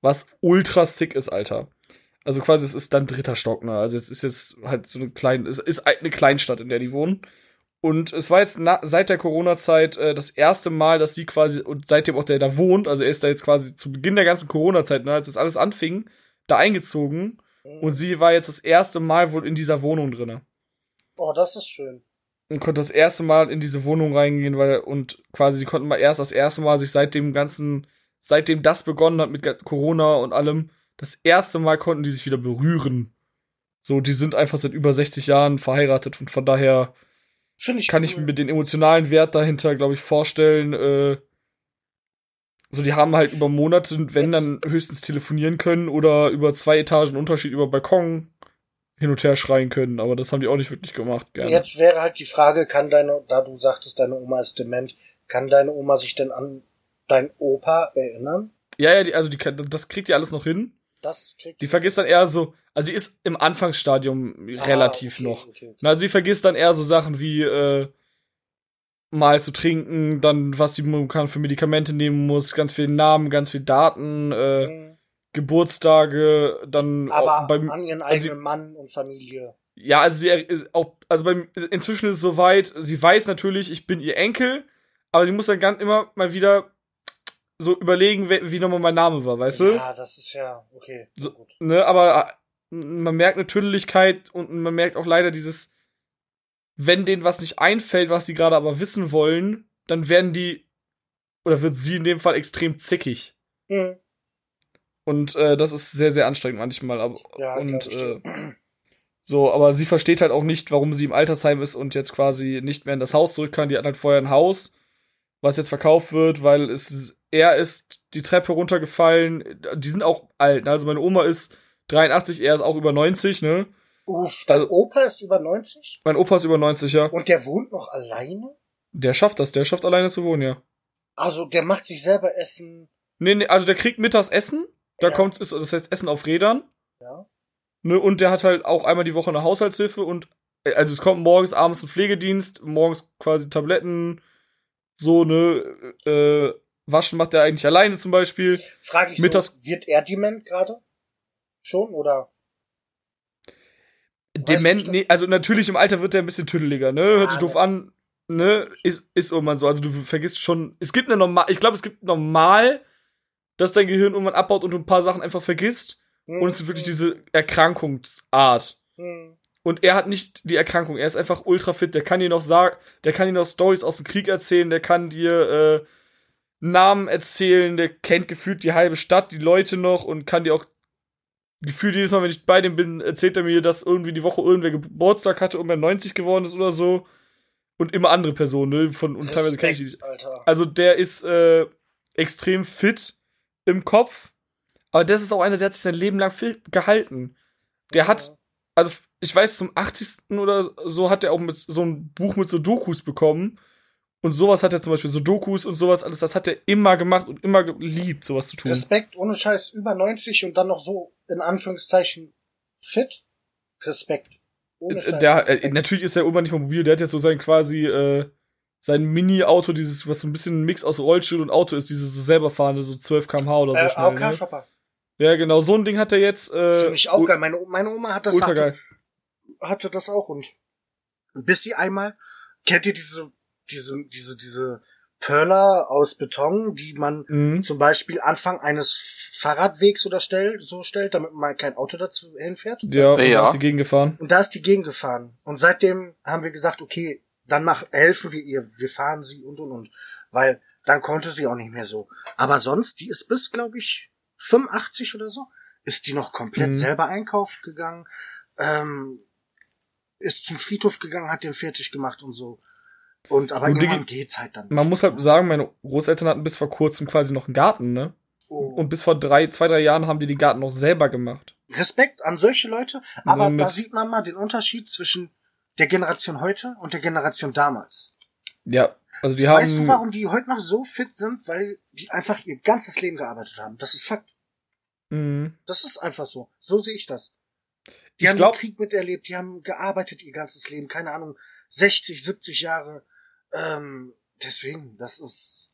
Was ultra sick ist, Alter. Also quasi, es ist dann dritter Stock, ne? Also es ist jetzt halt so eine kleine, es ist eine Kleinstadt, in der die wohnen. Und es war jetzt na, seit der Corona-Zeit äh, das erste Mal, dass sie quasi, und seitdem auch der da wohnt, also er ist da jetzt quasi zu Beginn der ganzen Corona-Zeit, ne, als das alles anfing, da eingezogen. Mhm. Und sie war jetzt das erste Mal wohl in dieser Wohnung drinne. Oh, das ist schön. Und konnte das erste Mal in diese Wohnung reingehen, weil, und quasi, sie konnten mal erst das erste Mal sich seit dem ganzen, seitdem das begonnen hat mit Corona und allem, das erste Mal konnten die sich wieder berühren. So, die sind einfach seit über 60 Jahren verheiratet und von daher Finde ich. Kann cool. ich mir den emotionalen Wert dahinter, glaube ich, vorstellen. Äh, so, die haben halt über Monate, wenn Jetzt. dann höchstens telefonieren können oder über zwei Etagen Unterschied über Balkon hin und her schreien können, aber das haben die auch nicht wirklich gemacht. Gerne. Jetzt wäre halt die Frage, kann deine, da du sagtest, deine Oma ist dement, kann deine Oma sich denn an dein Opa erinnern? Ja, ja, die, also die, das kriegt die alles noch hin. Das kriegt Die vergisst dann eher so, also die ist im Anfangsstadium ah, relativ okay, noch. Okay, okay. Also sie vergisst dann eher so Sachen wie äh, mal zu trinken, dann was sie momentan für Medikamente nehmen muss, ganz viele Namen, ganz viele Daten, äh, mhm. Geburtstage, dann aber beim, an ihren also eigenen Mann und Familie. Ja, also sie auch, also beim inzwischen ist es soweit, sie weiß natürlich, ich bin ihr Enkel, aber sie muss dann ganz immer mal wieder so überlegen, wie, wie nochmal mein Name war, weißt du? Ja, das ist ja okay. So, gut. Ne, aber man merkt eine Tüdeligkeit und man merkt auch leider dieses, wenn denen was nicht einfällt, was sie gerade aber wissen wollen, dann werden die, oder wird sie in dem Fall extrem zickig. Mhm. Und äh, das ist sehr, sehr anstrengend manchmal. Aber, ja, und äh, so, aber sie versteht halt auch nicht, warum sie im Altersheim ist und jetzt quasi nicht mehr in das Haus zurück kann. Die hat halt vorher ein Haus, was jetzt verkauft wird, weil es er ist die Treppe runtergefallen. Die sind auch alt. Ne? Also meine Oma ist 83, er ist auch über 90, ne? Uff, dein also, Opa ist über 90? Mein Opa ist über 90, ja. Und der wohnt noch alleine? Der schafft das, der schafft alleine zu wohnen, ja. Also der macht sich selber Essen. Nee, nee, also der kriegt mittags Essen. Da ja. kommt, ist, das heißt Essen auf Rädern. Ja. Ne, und der hat halt auch einmal die Woche eine Haushaltshilfe und äh, also es kommt morgens, abends ein Pflegedienst, morgens quasi Tabletten, so, ne, äh, waschen macht er eigentlich alleine zum Beispiel. Frage ich Mittags so, wird er dement gerade? Schon, oder? Dement, nee, also natürlich im Alter wird er ein bisschen tüdeliger, ne? Hört sich doof an, ne? Ist, ist irgendwann so. Also du vergisst schon, es gibt eine normal, ich glaube, es gibt normal, dass dein Gehirn irgendwann abbaut und du ein paar Sachen einfach vergisst. Hm. Und es ist wirklich diese Erkrankungsart. Hm. Und er hat nicht die Erkrankung, er ist einfach ultra fit, der kann dir noch sagen, der kann dir noch Stories aus dem Krieg erzählen, der kann dir äh, Namen erzählen, der kennt gefühlt die halbe Stadt, die Leute noch und kann dir auch gefühlt jedes Mal, wenn ich bei dem bin, erzählt er mir, dass irgendwie die Woche irgendwer Geburtstag hatte und er 90 geworden ist oder so. Und immer andere Personen, ne? Von, und teilweise kenne ich die. Alter. Also der ist, äh, extrem fit im Kopf. Aber das ist auch einer, der hat sich sein Leben lang fit gehalten. Der hat, also ich weiß, zum 80. oder so hat er auch mit so ein Buch mit so Dokus bekommen. Und sowas hat er zum Beispiel, so Dokus und sowas, alles, das hat er immer gemacht und immer geliebt, sowas zu tun. Respekt, ohne Scheiß, über 90 und dann noch so, in Anführungszeichen, fit. Respekt. Ohne Scheiß, der, äh, Respekt. natürlich ist er irgendwann nicht mehr mobil, der hat jetzt so sein quasi, äh, sein Mini-Auto, dieses, was so ein bisschen ein Mix aus Rollstuhl und Auto ist, dieses so selber fahrende, so 12 km/h oder so äh, schnell. Ne? Ja, genau, so ein Ding hat er jetzt. Äh, Finde ich auch geil. Meine, meine Oma hat das hatte, hatte das auch und bis sie einmal kennt ihr diese diese diese diese Perler aus Beton, die man Mhm. zum Beispiel Anfang eines Fahrradwegs oder stellt, so stellt, damit man kein Auto dazu hinfährt. Ja, und Ja. da ist die gegengefahren. Und da ist die gegengefahren. Und seitdem haben wir gesagt, okay, dann mach, helfen wir ihr, wir fahren sie und und und. Weil dann konnte sie auch nicht mehr so. Aber sonst, die ist bis, glaube ich, 85 oder so, ist die noch komplett Mhm. selber einkaufen gegangen, ähm, ist zum Friedhof gegangen, hat den fertig gemacht und so. Und aber Und irgendwann geht's halt dann. Man muss halt sagen, meine Großeltern hatten bis vor kurzem quasi noch einen Garten, ne? Oh. Und bis vor drei, zwei, drei Jahren haben die den Garten noch selber gemacht. Respekt an solche Leute, aber Mit- da sieht man mal den Unterschied zwischen der Generation heute und der Generation damals. Ja, also die haben. weißt du, warum die heute noch so fit sind? Weil die einfach ihr ganzes Leben gearbeitet haben. Das ist Fakt. Mhm. Das ist einfach so. So sehe ich das. Die Ich haben glaub- den Krieg miterlebt, die haben gearbeitet ihr ganzes Leben, keine Ahnung, 60, 70 Jahre. Ähm, deswegen, das ist.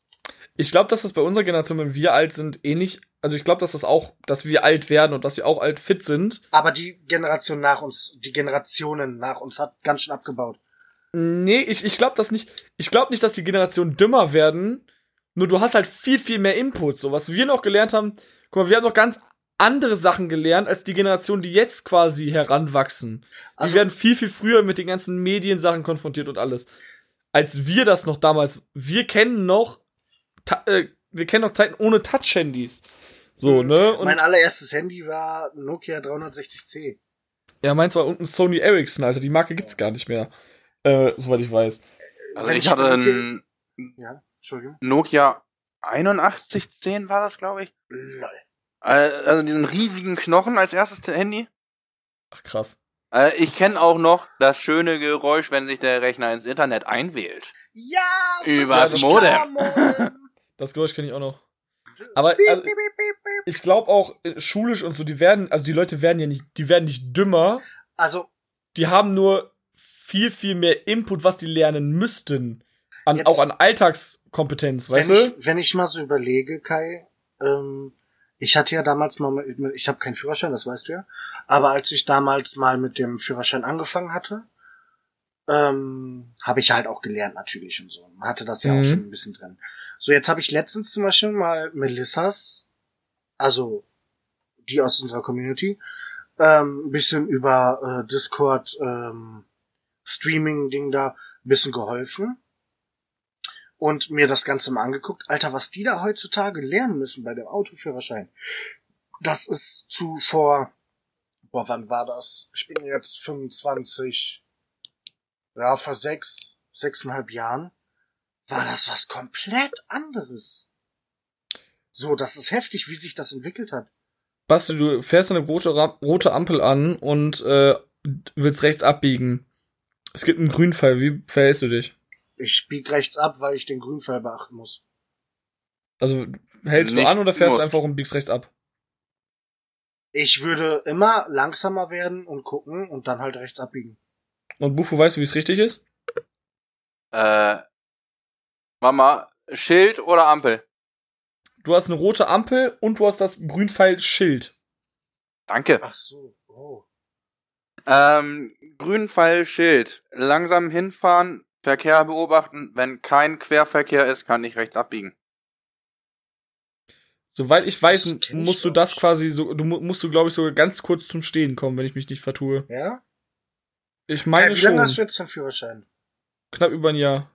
Ich glaube, dass das bei unserer Generation, wenn wir alt sind, ähnlich. Also ich glaube, dass das auch, dass wir alt werden und dass wir auch alt fit sind. Aber die Generation nach uns, die Generationen nach uns hat ganz schön abgebaut. Nee, ich, ich glaube das nicht. Ich glaube nicht, dass die Generationen dümmer werden. Nur du hast halt viel, viel mehr Input. So, was wir noch gelernt haben, guck mal, wir haben noch ganz andere Sachen gelernt, als die Generation, die jetzt quasi heranwachsen. Also- die werden viel, viel früher mit den ganzen Mediensachen konfrontiert und alles. Als wir das noch damals, wir kennen noch, ta- äh, wir kennen noch Zeiten ohne Touch-Handys. So, ne? Und mein allererstes Handy war Nokia 360C. ja, meins war unten Sony Ericsson, Alter. Die Marke gibt's gar nicht mehr. Äh, soweit ich weiß. Also ich ich hatte ein Ja, Entschuldigung. Nokia 8110 war das, glaube ich. Lol. Äh, Also diesen riesigen Knochen als erstes Handy. Ach, krass. Äh, Ich kenne auch noch das schöne Geräusch, wenn sich der Rechner ins Internet einwählt. Ja, Übers 50 Modem. Modem. Das Geräusch kenne ich auch noch. Aber also, ich glaube auch äh, schulisch und so, die werden, also die Leute werden ja nicht, die werden nicht dümmer, Also, die haben nur viel, viel mehr Input, was die lernen müssten. An, Jetzt- auch an Alltagskompetenz, weißt wenn, du? ich, wenn ich mal so überlege, Kai, ähm, ich hatte ja damals mal, mit, ich habe keinen Führerschein, das weißt du ja, aber als ich damals mal mit dem Führerschein angefangen hatte, ähm, habe ich halt auch gelernt natürlich und so. Man hatte das ja Mhm. auch schon ein bisschen drin. So, jetzt habe ich letztens zum Beispiel mal Melissas, also die aus unserer Community, ähm, ein bisschen über äh, Discord ähm, Streaming-Ding da ein bisschen geholfen und mir das Ganze mal angeguckt. Alter, was die da heutzutage lernen müssen bei dem Autoführerschein. Das ist zu vor, boah, wann war das? Ich bin jetzt 25, ja, vor sechs, sechseinhalb Jahren war das was komplett anderes. So, das ist heftig, wie sich das entwickelt hat. Basti, du fährst eine rote, rote Ampel an und äh, willst rechts abbiegen. Es gibt einen Grünpfeil, wie verhältst du dich? Ich bieg rechts ab, weil ich den Grünpfeil beachten muss. Also hältst du Nicht an oder fährst du einfach und biegst rechts ab? Ich würde immer langsamer werden und gucken und dann halt rechts abbiegen. Und Bufu, weißt du, wie es richtig ist? Äh, Mama, Schild oder Ampel? Du hast eine rote Ampel und du hast das Grünpfeil-Schild. Danke. Ach so, oh. Ähm, grün Schild. Langsam hinfahren, Verkehr beobachten. Wenn kein Querverkehr ist, kann ich rechts abbiegen. Soweit ich weiß, ich musst du das nicht. quasi so, du mu- musst du, glaube ich, sogar ganz kurz zum Stehen kommen, wenn ich mich nicht vertue. Ja? Ich meine Äh, wie schon. lange hast du jetzt den Führerschein? Knapp über ein Jahr.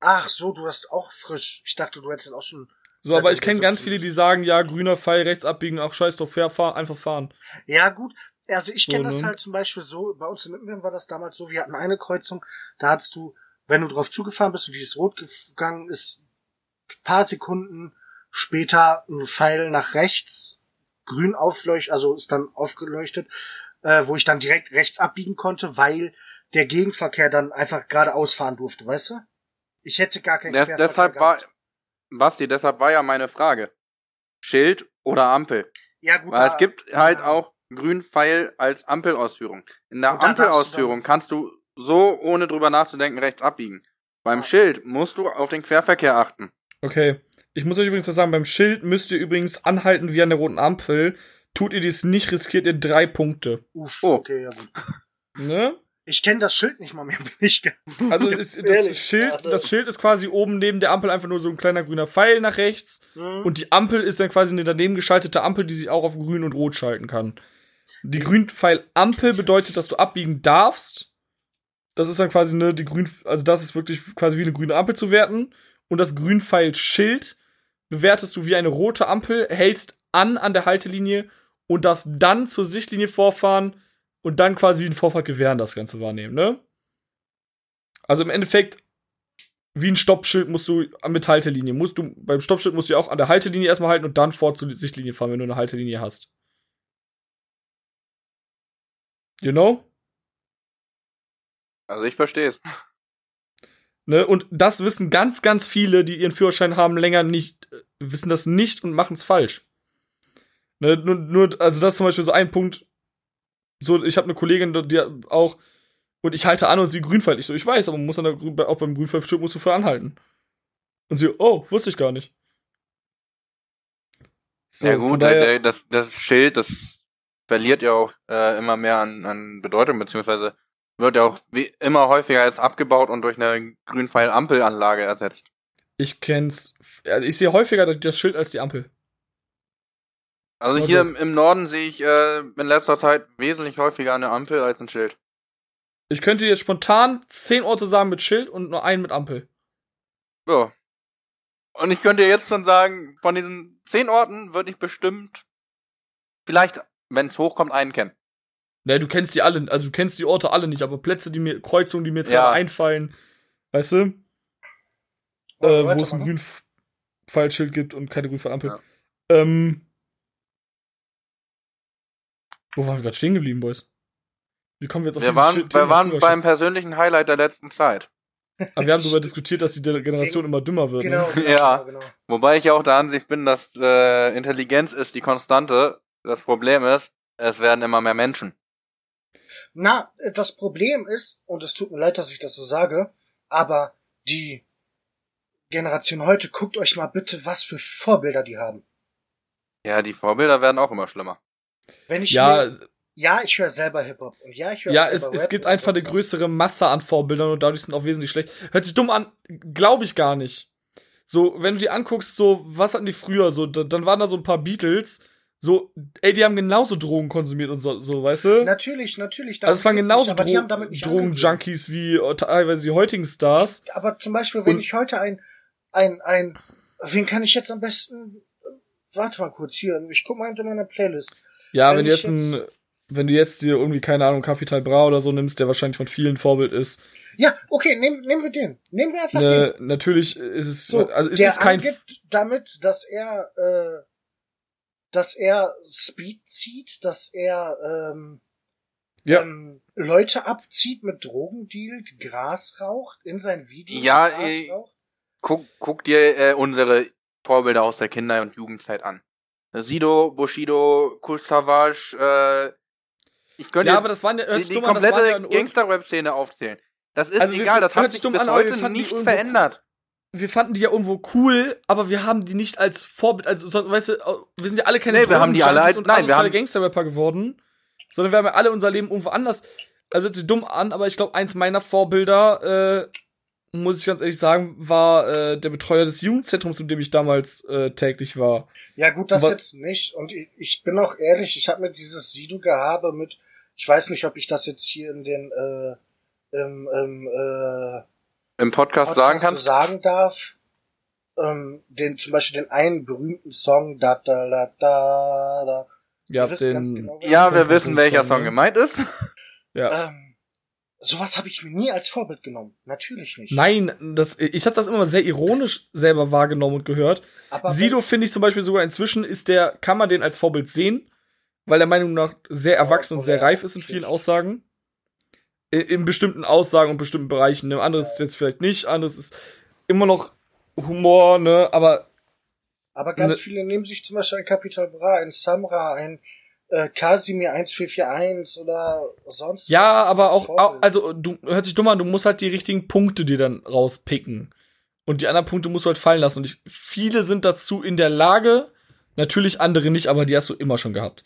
Ach so, du hast auch frisch. Ich dachte, du hättest auch schon. So, aber ich kenne ganz viele, die sagen, ja, grüner Pfeil, rechts abbiegen, ach scheiß drauf, fair, fahr, einfach fahren. Ja, gut. Also ich kenne So, das ne? halt zum Beispiel so, bei uns in München war das damals so, wir hatten eine Kreuzung, da hattest du, wenn du drauf zugefahren bist und die ist rot gegangen ist, paar Sekunden später ein Pfeil nach rechts, grün aufleuchtet, also ist dann aufgeleuchtet, äh, wo ich dann direkt rechts abbiegen konnte, weil der Gegenverkehr dann einfach geradeaus fahren durfte, weißt du? Ich hätte gar keinen Des, deshalb war, Basti, deshalb war ja meine Frage. Schild oder Ampel? Ja, gut. Weil da, es gibt halt ja. auch Grünpfeil als Ampelausführung. In der Ampelausführung kannst du so, ohne drüber nachzudenken, rechts abbiegen. Beim. Schild musst du auf den Querverkehr achten. Okay. Ich muss euch übrigens das sagen, beim Schild müsst ihr übrigens anhalten wie an der roten Ampel. Tut ihr dies nicht, riskiert ihr drei Punkte. Uff, Oh. okay, ja gut. Ne? Ich kenne das Schild nicht mal mehr, bin ich Also ist, ehrlich, das, Schild, also- das Schild ist quasi oben neben der Ampel einfach nur so ein kleiner grüner Pfeil nach rechts. Hm. Und die Ampel ist dann quasi eine daneben geschaltete Ampel, die sich auch auf grün und rot schalten kann. Die Grünpfeil-Ampel bedeutet, dass du abbiegen darfst. Das ist dann quasi ne, die Grün, also das ist wirklich quasi wie eine grüne Ampel zu werten. Und das Grünpfeil-Schild bewertest du wie eine rote Ampel, hältst an an der Haltelinie und darfst dann zur Sichtlinie vorfahren und dann quasi wie ein Vorfahrtgewehren das Ganze wahrnehmen, ne? Also im Endeffekt, wie ein Stoppschild musst du mit Haltelinie. Musst du, beim Stoppschild musst du auch an der Haltelinie erstmal halten und dann vor zur Sichtlinie fahren, wenn du eine Haltelinie hast. You know? Also ich verstehe es. Ne? Und das wissen ganz, ganz viele, die ihren Führerschein haben, länger nicht, äh, wissen das nicht und machen es falsch. Ne? Nur, nur, also das ist zum Beispiel so ein Punkt. So, ich habe eine Kollegin, die auch, und ich halte an und sie grünpfeil. Ich so, ich weiß, aber man muss an der, auch beim Grünpfeilschild musst du für anhalten. Und sie, oh, wusste ich gar nicht. So, ja von gut, daher- das, das Schild, das verliert ja auch äh, immer mehr an, an Bedeutung, beziehungsweise wird ja auch wie, immer häufiger jetzt abgebaut und durch eine Grünpfeil-Ampelanlage ersetzt. Ich kenn's. Ich sehe häufiger das- das Schild als die Ampel. Also Also- hier im, im Norden sehe ich äh, in letzter Zeit wesentlich häufiger eine Ampel als ein Schild. Ich könnte jetzt spontan zehn Orte sagen mit Schild und nur einen mit Ampel. Ja. Und ich könnte jetzt schon sagen, von diesen zehn Orten würde ich bestimmt vielleicht, wenn es hochkommt, einen kennen. Ne, du kennst die alle, also du kennst die Orte alle nicht, aber Plätze, die mir, Kreuzungen, die mir jetzt Ja. gerade einfallen, weißt du? Äh, wo es ein? Grünpfeilschild gibt und keine Grünpfeilampel. Ja. Ähm. Wo waren wir gerade stehen geblieben, Boys? Wie kommen wir jetzt auf Wir waren, Schild- wir waren beim persönlichen Highlight der letzten Zeit. Aber wir haben darüber diskutiert, dass die Generation immer dümmer wird. Genau, Ne? genau, Ja. genau, genau. Wobei ich ja auch der Ansicht bin, dass äh, Intelligenz ist die Konstante. Das Problem ist, es werden immer mehr Menschen. Na, das Problem ist, und es tut mir leid, dass ich das so sage, aber die Generation heute, guckt euch mal bitte, was für Vorbilder die haben. Ja, die Vorbilder werden auch immer schlimmer. Wenn ich Ja, mir, ja, ich höre selber Hip-Hop und ja, ich höre ja, selber es, es gibt einfach eine größere Masse an Vorbildern und dadurch sind auch wesentlich schlecht. Hört sich dumm an, glaube ich gar nicht. So, wenn du dir anguckst, so, was hatten die früher? So, da, dann waren da so ein paar Beatles, so, ey, die haben genauso Drogen konsumiert und so, so weißt du? Natürlich, natürlich. also es waren genauso. Drogen-Junkies wie äh, teilweise die heutigen Stars. Aber zum Beispiel, wenn Und- ich heute ein, ein, ein, wen kann ich jetzt am besten, warte mal kurz hier, ich guck mal hinter meiner Playlist. Ja, Wenn wenn, du ich jetzt ein, wenn du jetzt dir irgendwie, keine Ahnung, Capital Bra oder so nimmst, der wahrscheinlich von vielen Vorbild ist, Ja, okay, nehmen, nehmen wir den. Nehmen wir einfach den. ne, natürlich ist es, So, also es der ist kein, angibt damit, dass er, äh, dass er Speed zieht, dass er ähm, Ja. ähm, Leute abzieht, mit Drogen dealt, Gras raucht, in sein Video Ja, Gras äh, raucht. Guck, guck dir äh, unsere Vorbilder aus der Kinder- und Jugendzeit an. Sido, Bushido, Savage, äh, ich könnte ja, aber das waren ja, die, die komplette ja Gangster-Rap-Szene aufzählen. Das ist Also egal, das hat sich bis an, heute nicht irgendwo verändert. Wir fanden die ja irgendwo cool, aber wir haben die nicht als Vorbild, also, so, weißt du, wir sind ja alle keine Nee, wir haben die alle als- und nein, wir haben- Gangster-Rapper geworden, sondern wir haben ja alle unser Leben irgendwo anders, also hört sich dumm an, aber ich glaube, eins meiner Vorbilder, äh, muss ich ganz ehrlich sagen, war äh, der Betreuer des Jugendzentrums, in dem ich damals äh, täglich war. Ja gut, das Aber- jetzt nicht. Und ich, ich bin auch ehrlich, ich habe mir dieses Sido-Gehabe mit, ich weiß nicht, ob ich das jetzt hier in den äh, im, im, äh, Im Podcast, Podcast sagen so kannst. sagen darf. Ähm, den zum Beispiel den einen berühmten Song da da da da da. Ja, wisst ganz den, genau, Ja, wir wissen, welcher Song, ne? gemeint ist. ja. Ähm, Sowas habe ich mir nie als Vorbild genommen. Natürlich nicht. Nein, das, ich habe das immer sehr ironisch selber wahrgenommen und gehört. Aber Sido finde ich zum Beispiel sogar inzwischen ist der, kann man den als Vorbild sehen, weil der Meinung nach sehr erwachsen und sehr reif ist in vielen Aussagen. In, bestimmten Aussagen und bestimmten Bereichen. Ne? Anderes ist jetzt vielleicht nicht, anderes ist immer noch Humor, ne, aber Aber ganz Ne- viele nehmen sich zum Beispiel ein Capital Bra, ein Samra, ein äh, Casimir 1441 oder sonst ja, was aber als auch, auch, also du hört sich dumm an, du musst halt die richtigen Punkte dir dann rauspicken. Und die anderen Punkte musst du halt fallen lassen. Und ich, viele sind dazu in der Lage, natürlich andere nicht, aber die hast du immer schon gehabt.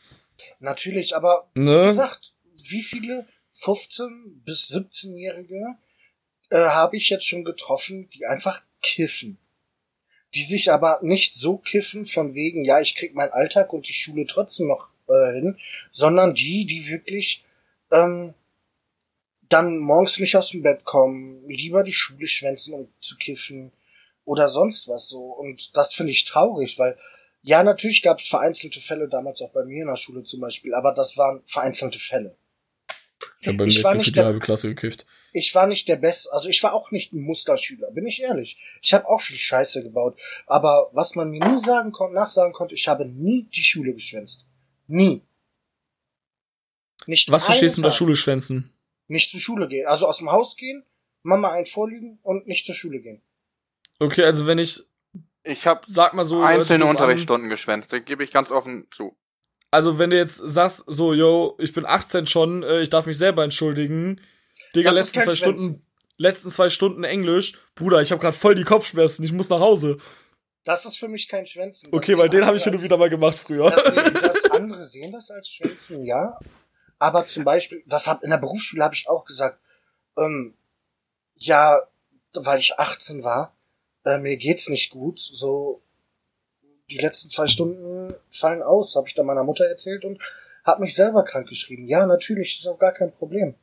Natürlich, aber wie Ne? gesagt, wie viele 15 bis 17-Jährige äh, habe ich jetzt schon getroffen, die einfach kiffen. Die sich aber nicht so kiffen von wegen, ja, ich krieg meinen Alltag und die Schule trotzdem noch äh, hin, sondern die, die wirklich ähm, dann morgens nicht aus dem Bett kommen, lieber die Schule schwänzen, um zu kiffen oder sonst was so. Und das finde ich traurig, weil ja, natürlich gab es vereinzelte Fälle, damals auch bei mir in der Schule zum Beispiel, aber das waren vereinzelte Fälle. Ja, bei Ich mir war nicht gefühlt die der- halbe Klasse gekifft. Ich war nicht der Beste, also ich war auch nicht ein Musterschüler, bin ich ehrlich. Ich habe auch viel Scheiße gebaut, aber was man mir nie sagen konnte, nachsagen konnte, ich habe nie die Schule geschwänzt. Nie. Nicht Was verstehst du unter. Schule schwänzen? Nicht zur Schule gehen, also aus dem Haus gehen, Mama ein vorlügen und nicht zur Schule gehen. Okay, also wenn ich, Ich habe sag mal so. einzelne. Unterrichtsstunden geschwänzt, da gebe ich ganz offen zu. Also wenn du jetzt sagst, so, yo, ich bin 18 schon, äh, ich darf mich selber entschuldigen. Digga, letzten zwei Schwänzen. Stunden, letzten zwei Stunden Englisch. Bruder, ich habe gerade voll die Kopfschmerzen, ich muss nach Hause. Das ist für mich kein Schwänzen. Okay, weil den habe ich andere und wieder mal gemacht früher. Das, sehen, das andere sehen das als Schwänzen, ja. Aber zum Beispiel, das hab, in der Berufsschule habe ich auch gesagt, ähm, ja, weil ich 18 war, äh, mir geht's nicht gut, so die letzten zwei Stunden fallen aus, habe ich dann meiner Mutter erzählt und habe mich selber krank geschrieben. Ja, natürlich, ist auch gar kein Problem.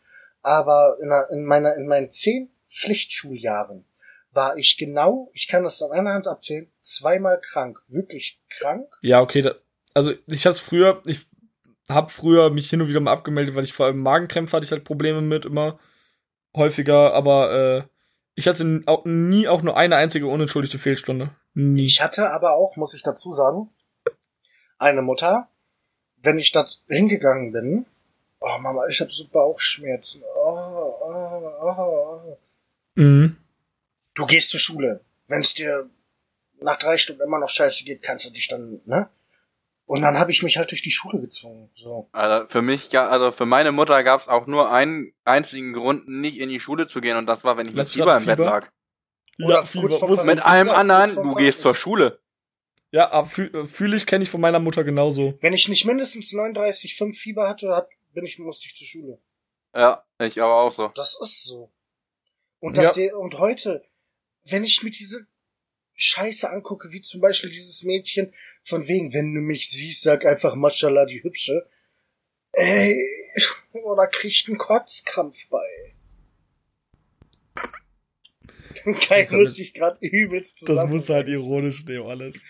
Aber in, in meiner in meinen zehn Pflichtschuljahren war ich genau, ich kann das an einer Hand abzählen, zweimal krank, wirklich krank. Ja, okay, da, also ich hab's früher, ich hab früher mich hin und wieder mal abgemeldet, weil ich vor allem Magenkrämpfe hatte ich halt Probleme mit immer häufiger, aber äh, ich hatte auch nie auch nur eine einzige unentschuldigte Fehlstunde. Nie. Ich hatte aber auch, muss ich dazu sagen, eine Mutter, wenn ich da hingegangen bin, oh Mama, ich habe so Bauchschmerzen. Oh, oh, oh. Mhm. Du gehst zur Schule. Wenn es dir nach drei Stunden immer noch scheiße geht, kannst du dich dann, ne? Und dann habe ich mich halt durch die Schule gezwungen. So. Also für mich, ja, also für meine Mutter gab es auch nur einen einzigen Grund, nicht in die Schule zu gehen, und das war, wenn ich mit Fieber im Bett Fieber? lag. Oder Fieber, kurz vor wusste Mit allem ja, anderen, du gehst zur. Schule. Ja, fühle fühl ich, kenne ich von meiner Mutter genauso. Wenn ich nicht mindestens 39,5 Fieber hatte, hat, bin ich, musste ich zur Schule. Ja, ich aber auch so. Das ist so. Und das Ja. und heute, wenn ich mir diese Scheiße angucke, wie zum Beispiel dieses Mädchen, von wegen, wenn du mich siehst, sag einfach Maschallah, die Hübsche. Ey, oder kriegt einen Kotzkrampf bei. Kai muss sich gerade übelst Das zusammen. muss halt ironisch nehmen, alles.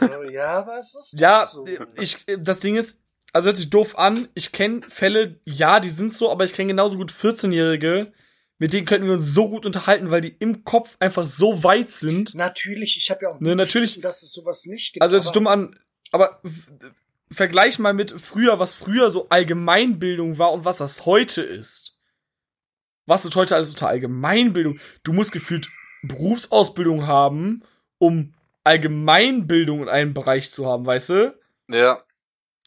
So, ja, aber es ist Ja, so. ich, das Ding ist, also hört sich doof an. Ich kenne Fälle, ja, die sind so, aber ich kenne genauso gut 14-Jährige, mit denen könnten wir uns so gut unterhalten, weil die im Kopf einfach so weit sind. Natürlich, ich habe ja auch Ne, natürlich- dass es sowas nicht gibt. Also hört sich dumm an, aber vergleich mal mit früher, was früher so Allgemeinbildung war und was das heute ist. Was ist heute alles unter Allgemeinbildung? Du musst gefühlt Berufsausbildung haben, um Allgemeinbildung in einem Bereich zu haben, weißt du? Ja.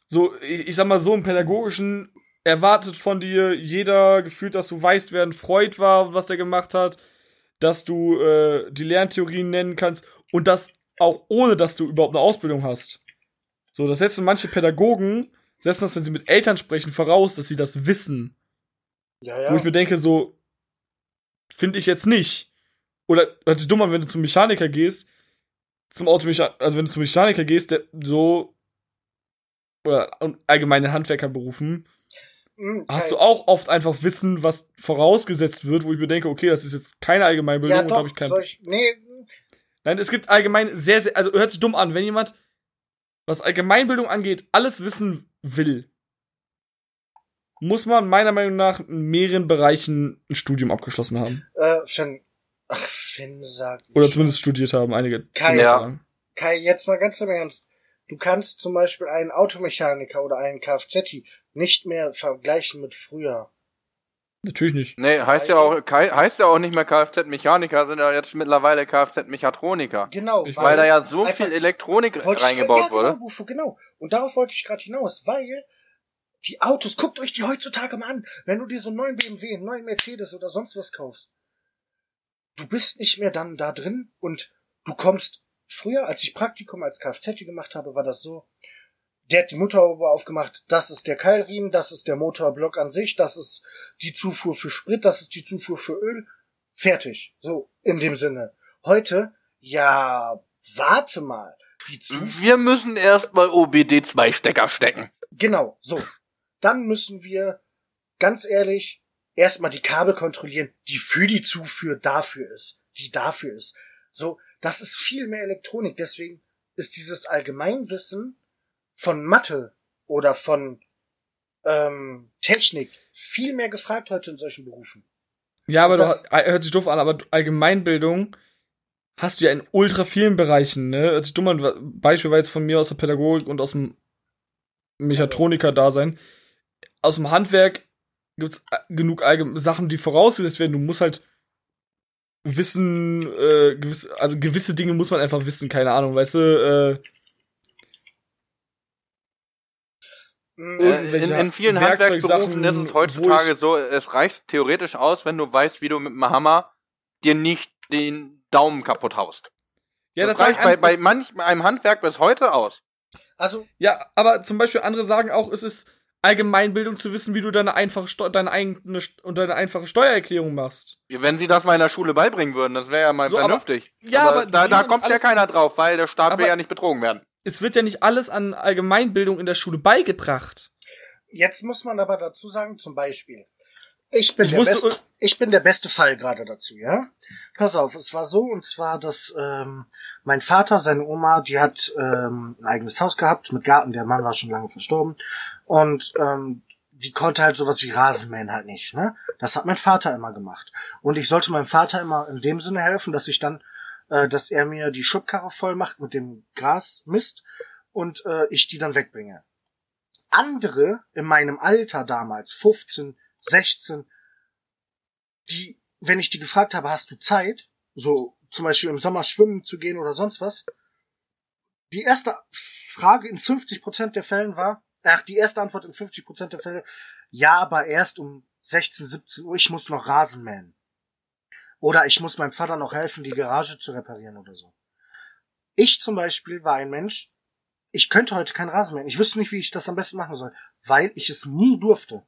so, ich, ich sag mal so, im Pädagogischen erwartet von dir jeder gefühlt, dass du weißt, wer ein Freud war und was der gemacht hat, dass du äh, die Lerntheorien nennen kannst und das auch ohne, dass du überhaupt eine Ausbildung hast. So, das setzen manche Pädagogen, setzen das, wenn sie mit Eltern sprechen, voraus, dass sie das wissen. Ja, Wo ich mir denke, so, finde ich jetzt nicht. Oder hört sich dumm an, wenn du zum Mechaniker gehst, zum Automechaniker, also wenn du zum Mechaniker gehst, der so, oder allgemeine Handwerkerberufen, Hm, hast Kai, du auch oft einfach Wissen, was vorausgesetzt wird, wo ich mir denke, okay, das ist jetzt keine Allgemeinbildung ja, und da doch, habe ich soll ich, nee, Nein, es gibt allgemein sehr, sehr, also hört sich dumm an, wenn jemand, was Allgemeinbildung angeht, alles wissen will. Muss man meiner Meinung nach in mehreren Bereichen ein Studium abgeschlossen haben. Äh, Finn, ach, Finn sagt. Oder zumindest studiert haben, einige. Kai, ja. Kai, jetzt mal ganz im Ernst. Du kannst zum Beispiel einen Automechaniker oder einen Kfz nicht mehr vergleichen mit früher. Natürlich nicht. Nee, heißt ja auch, Kai- heißt ja auch nicht mehr Kfz-Mechaniker, sind ja jetzt mittlerweile Kfz-Mechatroniker. Genau. Ich Weil da ja so viel Elektronik reingebaut ja, wurde. Genau, genau. Und darauf wollte ich gerade hinaus, weil die Autos, guckt euch die heutzutage mal an. Wenn du dir so einen neuen BMW, einen neuen Mercedes oder sonst was kaufst, du bist nicht mehr dann da drin und du kommst, früher, als ich Praktikum als Kfz gemacht habe, war das so, der hat die Motorhaube aufgemacht, das ist der Keilriemen, das ist der Motorblock an sich, das ist die Zufuhr für Sprit, das ist die Zufuhr für Öl, fertig. So, in dem Sinne. Heute, ja, warte mal. Wir müssen erstmal OBD2-Stecker stecken. Genau, so. Dann müssen wir, ganz ehrlich, erstmal die Kabel kontrollieren, die für die Zufuhr dafür ist, die dafür ist. So, das ist viel mehr Elektronik, deswegen ist dieses Allgemeinwissen von Mathe oder von ähm, Technik viel mehr gefragt heute in solchen Berufen. Ja, aber Das- du, hört sich doof an, aber Allgemeinbildung hast du ja in ultra vielen Bereichen, ne? Hört sich dumm an, Beispiel war jetzt von mir aus der Pädagogik und aus dem Mechatroniker-Dasein. Aus dem Handwerk gibt's äh, genug allgem Sachen, die vorausgesetzt werden. Du musst halt wissen, äh, gewisse, also gewisse Dinge muss man einfach wissen, keine Ahnung, weißt du, äh, Äh, In, in vielen Handwerksberufen ist es heutzutage so, es reicht theoretisch aus, wenn du weißt, wie du mit dem Hammer dir nicht den Daumen kaputt haust. ja, das, das, reicht bei, bei manch einem Handwerk bis heute aus. Also, Ja, aber zum Beispiel andere sagen auch, es ist Allgemeinbildung zu wissen, wie du deine einfache, Steu deine eigene und deine einfache Steuererklärung machst. Wenn sie das mal in der Schule beibringen würden, das wäre ja mal So, aber- vernünftig. Ja, aber, aber da, da kommt ja keiner drauf, weil der Staat Aber- will ja nicht betrogen werden. Es wird ja nicht alles an Allgemeinbildung in der Schule beigebracht. jetzt muss man aber dazu sagen, zum Beispiel, ich bin, Ich der, wusste- beste, ich bin der beste Fall gerade dazu, ja? Pass auf, es war so, und zwar, dass ähm, mein Vater, seine Oma, die hat ähm, ein eigenes Haus gehabt mit Garten, der Mann war schon lange verstorben. Und ähm, die konnte halt sowas wie Rasenmähen halt nicht, ne? Das hat mein Vater immer gemacht. Und ich sollte meinem Vater immer in dem Sinne helfen, dass ich dann, äh, dass er mir die Schubkarre voll macht mit dem Grasmist und äh, ich die dann wegbringe. Andere in meinem Alter damals, 15, 16, die, wenn ich die gefragt habe, hast du Zeit, so zum Beispiel im Sommer schwimmen zu gehen oder sonst was, die erste Frage in 50% der Fällen war, ach, die erste Antwort in 50% der Fälle, ja, aber erst um 16, 17 Uhr, ich muss noch Rasen mähen. Oder ich muss meinem Vater noch helfen, die Garage zu reparieren oder so. Ich zum Beispiel war ein Mensch, ich könnte heute kein Rasen mähen. Ich wüsste nicht, wie ich das am besten machen soll, weil ich es nie durfte.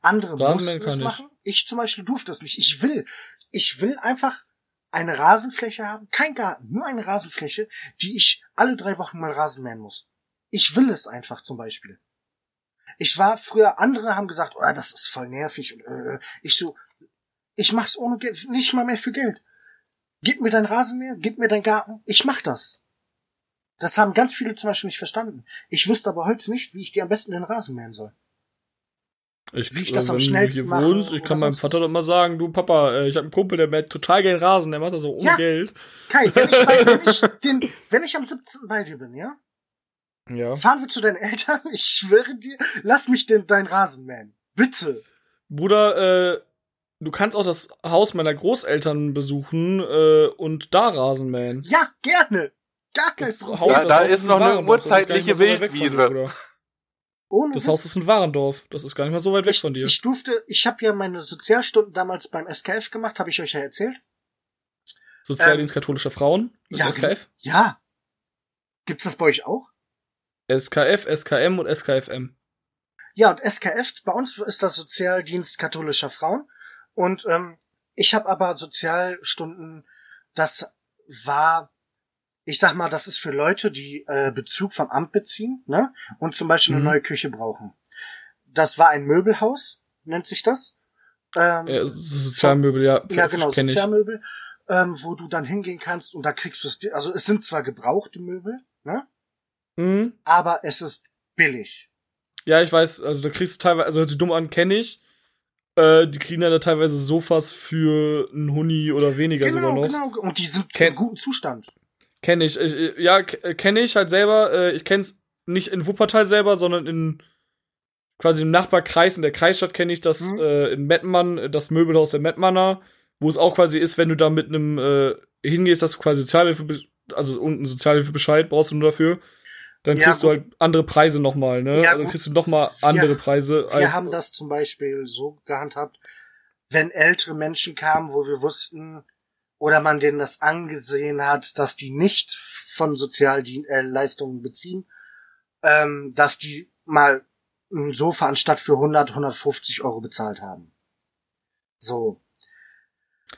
Andere Rasenmähen mussten es ich. machen. Ich zum Beispiel durfte es nicht. Ich will, ich will einfach eine Rasenfläche haben, kein Garten, nur eine Rasenfläche, die ich alle drei Wochen mal Rasen mähen muss. Ich will es einfach zum Beispiel. Ich war früher, andere haben gesagt, oh, das ist voll nervig und äh, ich so, ich mach's ohne Geld, nicht mal mehr für Geld. Gib mir dein Rasenmäher, gib mir dein Garten, ich mach das. Das haben ganz viele zum Beispiel nicht verstanden. Ich wüsste aber heute nicht, wie ich dir am besten den Rasen mähen soll. Ich, Wie ich das am schnellsten mache wohnst, ich kann meinem Vater doch mal sagen, du Papa, äh, ich habe einen Kumpel, der mäht total gern Rasen, der macht das so ohne Ja. Geld. Kai, wenn ich, bei, wenn, ich den, wenn ich am 17. bei dir bin, ja? Ja. Fahren wir zu deinen Eltern, ich schwöre dir, lass mich den, dein Rasen mähen. Bitte. Bruder, äh, du kannst auch das Haus meiner Großeltern besuchen äh, und da Rasen mähen. Ja, gerne. Gar kein Problem. Haus- Da- ist noch eine urzeitliche von Wildwiese. Bruder. Ohne Das Witz. Haus ist in Warendorf. Das ist gar nicht mal so weit weg ich, von dir. ich durfte, ich habe ja meine Sozialstunden damals beim SKF gemacht, habe ich euch ja erzählt. Sozialdienst katholischer Frauen. Das ja, SKF. Ja. Gibt's das bei euch auch? SKF, SKM und SKFM. Ja, und SKF, bei uns ist das Sozialdienst katholischer Frauen. Und ähm, ich habe aber Sozialstunden, das war, ich sag mal, das ist für Leute, die äh, Bezug vom Amt beziehen, ne? Und zum Beispiel Mhm. eine neue Küche brauchen. Das war ein Möbelhaus, nennt sich das. Ähm, Äh, Sozialmöbel, ja. ja, genau. Sozialmöbel, ähm, wo du dann hingehen kannst und da kriegst du es. Also es sind zwar gebrauchte Möbel, ne? Mhm. Aber es ist billig. Ja, ich weiß, also da kriegst du teilweise, also hört sich dumm an, kenne ich. Äh, die kriegen dann da teilweise Sofas für einen Huni oder weniger Genau, sogar noch. genau. Und die sind Ken- in gutem Zustand. Kenn ich. ich ja, kenne ich halt selber. Äh, ich kenn's nicht in Wuppertal selber, sondern in quasi im Nachbarkreis, in der Kreisstadt kenne ich das Mhm. äh, in Mettmann, äh, das Möbelhaus der Mettmanner, wo es auch quasi ist, wenn du da mit einem äh, hingehst, dass du quasi Sozialhilfe, also unten Sozialhilfebescheid brauchst du nur dafür, dann Ja, kriegst du gut. halt andere Preise nochmal, ne? Ja, also kriegst du nochmal andere Preise Wir als. haben das zum Beispiel so gehandhabt, wenn ältere Menschen kamen, wo wir wussten, oder man denen das angesehen hat, dass die nicht von Sozialleistungen beziehen, ähm, dass die mal ein Sofa anstatt für 100, 150 Euro bezahlt haben. So.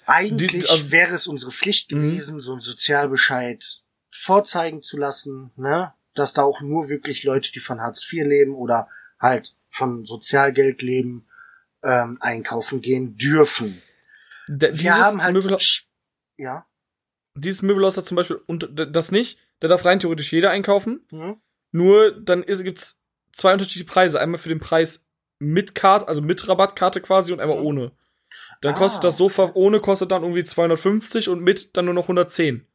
Eigentlich Die- also- wäre es unsere Pflicht Mhm. gewesen, so einen Sozialbescheid vorzeigen zu lassen, ne? Dass da auch nur wirklich Leute, die von Hartz IV leben oder halt von Sozialgeld leben, ähm, einkaufen gehen dürfen. Wir haben halt, ja, dieses Möbelhaus hat zum Beispiel und das nicht, da darf rein theoretisch jeder einkaufen. hm? Nur dann ist, gibt's zwei unterschiedliche Preise. Einmal für den Preis mit Karte, also mit Rabattkarte quasi und einmal Mhm. ohne. Dann Ah, kostet das Sofa ohne kostet dann irgendwie 250 und mit dann nur noch 110.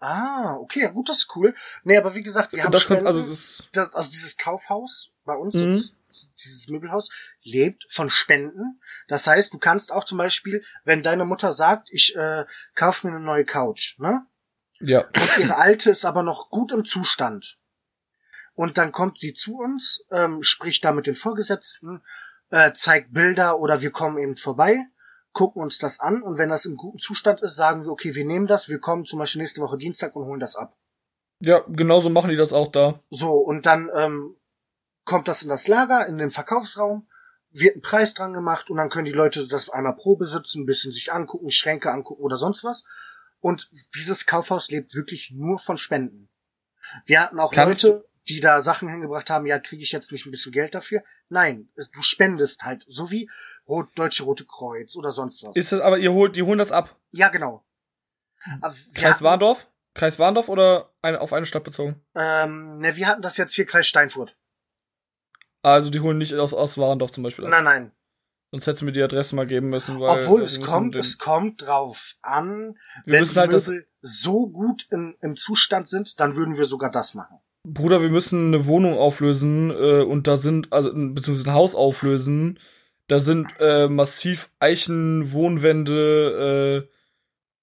Ah, okay, ja, gut, das ist cool. Nee, aber wie gesagt, wir haben Und das kommt, Spenden. also das also dieses Kaufhaus bei uns, Mhm. jetzt, dieses Möbelhaus, lebt von Spenden. Das heißt, du kannst auch zum Beispiel, wenn deine Mutter sagt, ich äh, kaufe mir eine neue Couch, ne? ja. Und ihre alte ist aber noch gut im Zustand. Und dann kommt sie zu uns, ähm, spricht da mit den Vorgesetzten, äh, zeigt Bilder oder wir kommen eben vorbei, gucken uns das an und wenn das im guten Zustand ist, sagen wir, okay, wir nehmen das, wir kommen zum Beispiel nächste Woche Dienstag und holen das ab. Ja, genauso machen die das auch da. So, und dann ähm, kommt das in das Lager, in den Verkaufsraum, wird ein Preis dran gemacht und dann können die Leute das einmal Probe sitzen, ein bisschen sich angucken, Schränke angucken oder sonst was. Und dieses Kaufhaus lebt wirklich nur von Spenden. Wir hatten auch Kannst Leute, die da Sachen hingebracht haben, ja, kriege ich jetzt nicht ein bisschen Geld dafür? Nein, es, du spendest halt, so wie Rot, Deutsche Rote Kreuz oder sonst was. Ist das aber, ihr holt, die holen das ab. ja, genau. Aber wir Kreis Warndorf? Kreis Warndorf oder eine, auf eine Stadt bezogen? Ähm, ne, wir hatten das jetzt hier Kreis Steinfurt. Also die holen nicht aus, aus Warndorf zum Beispiel ab. Nein, nein. Sonst hättest du mir die Adresse mal geben müssen, weil. Obwohl es kommt, es kommt drauf an. wir wenn müssen die halt das, Möbel so gut in, im Zustand sind, dann würden wir sogar das machen. Bruder, wir müssen eine Wohnung auflösen äh, und da sind, also beziehungsweise ein Haus auflösen. Da sind äh, massiv Eichenwohnwände, äh,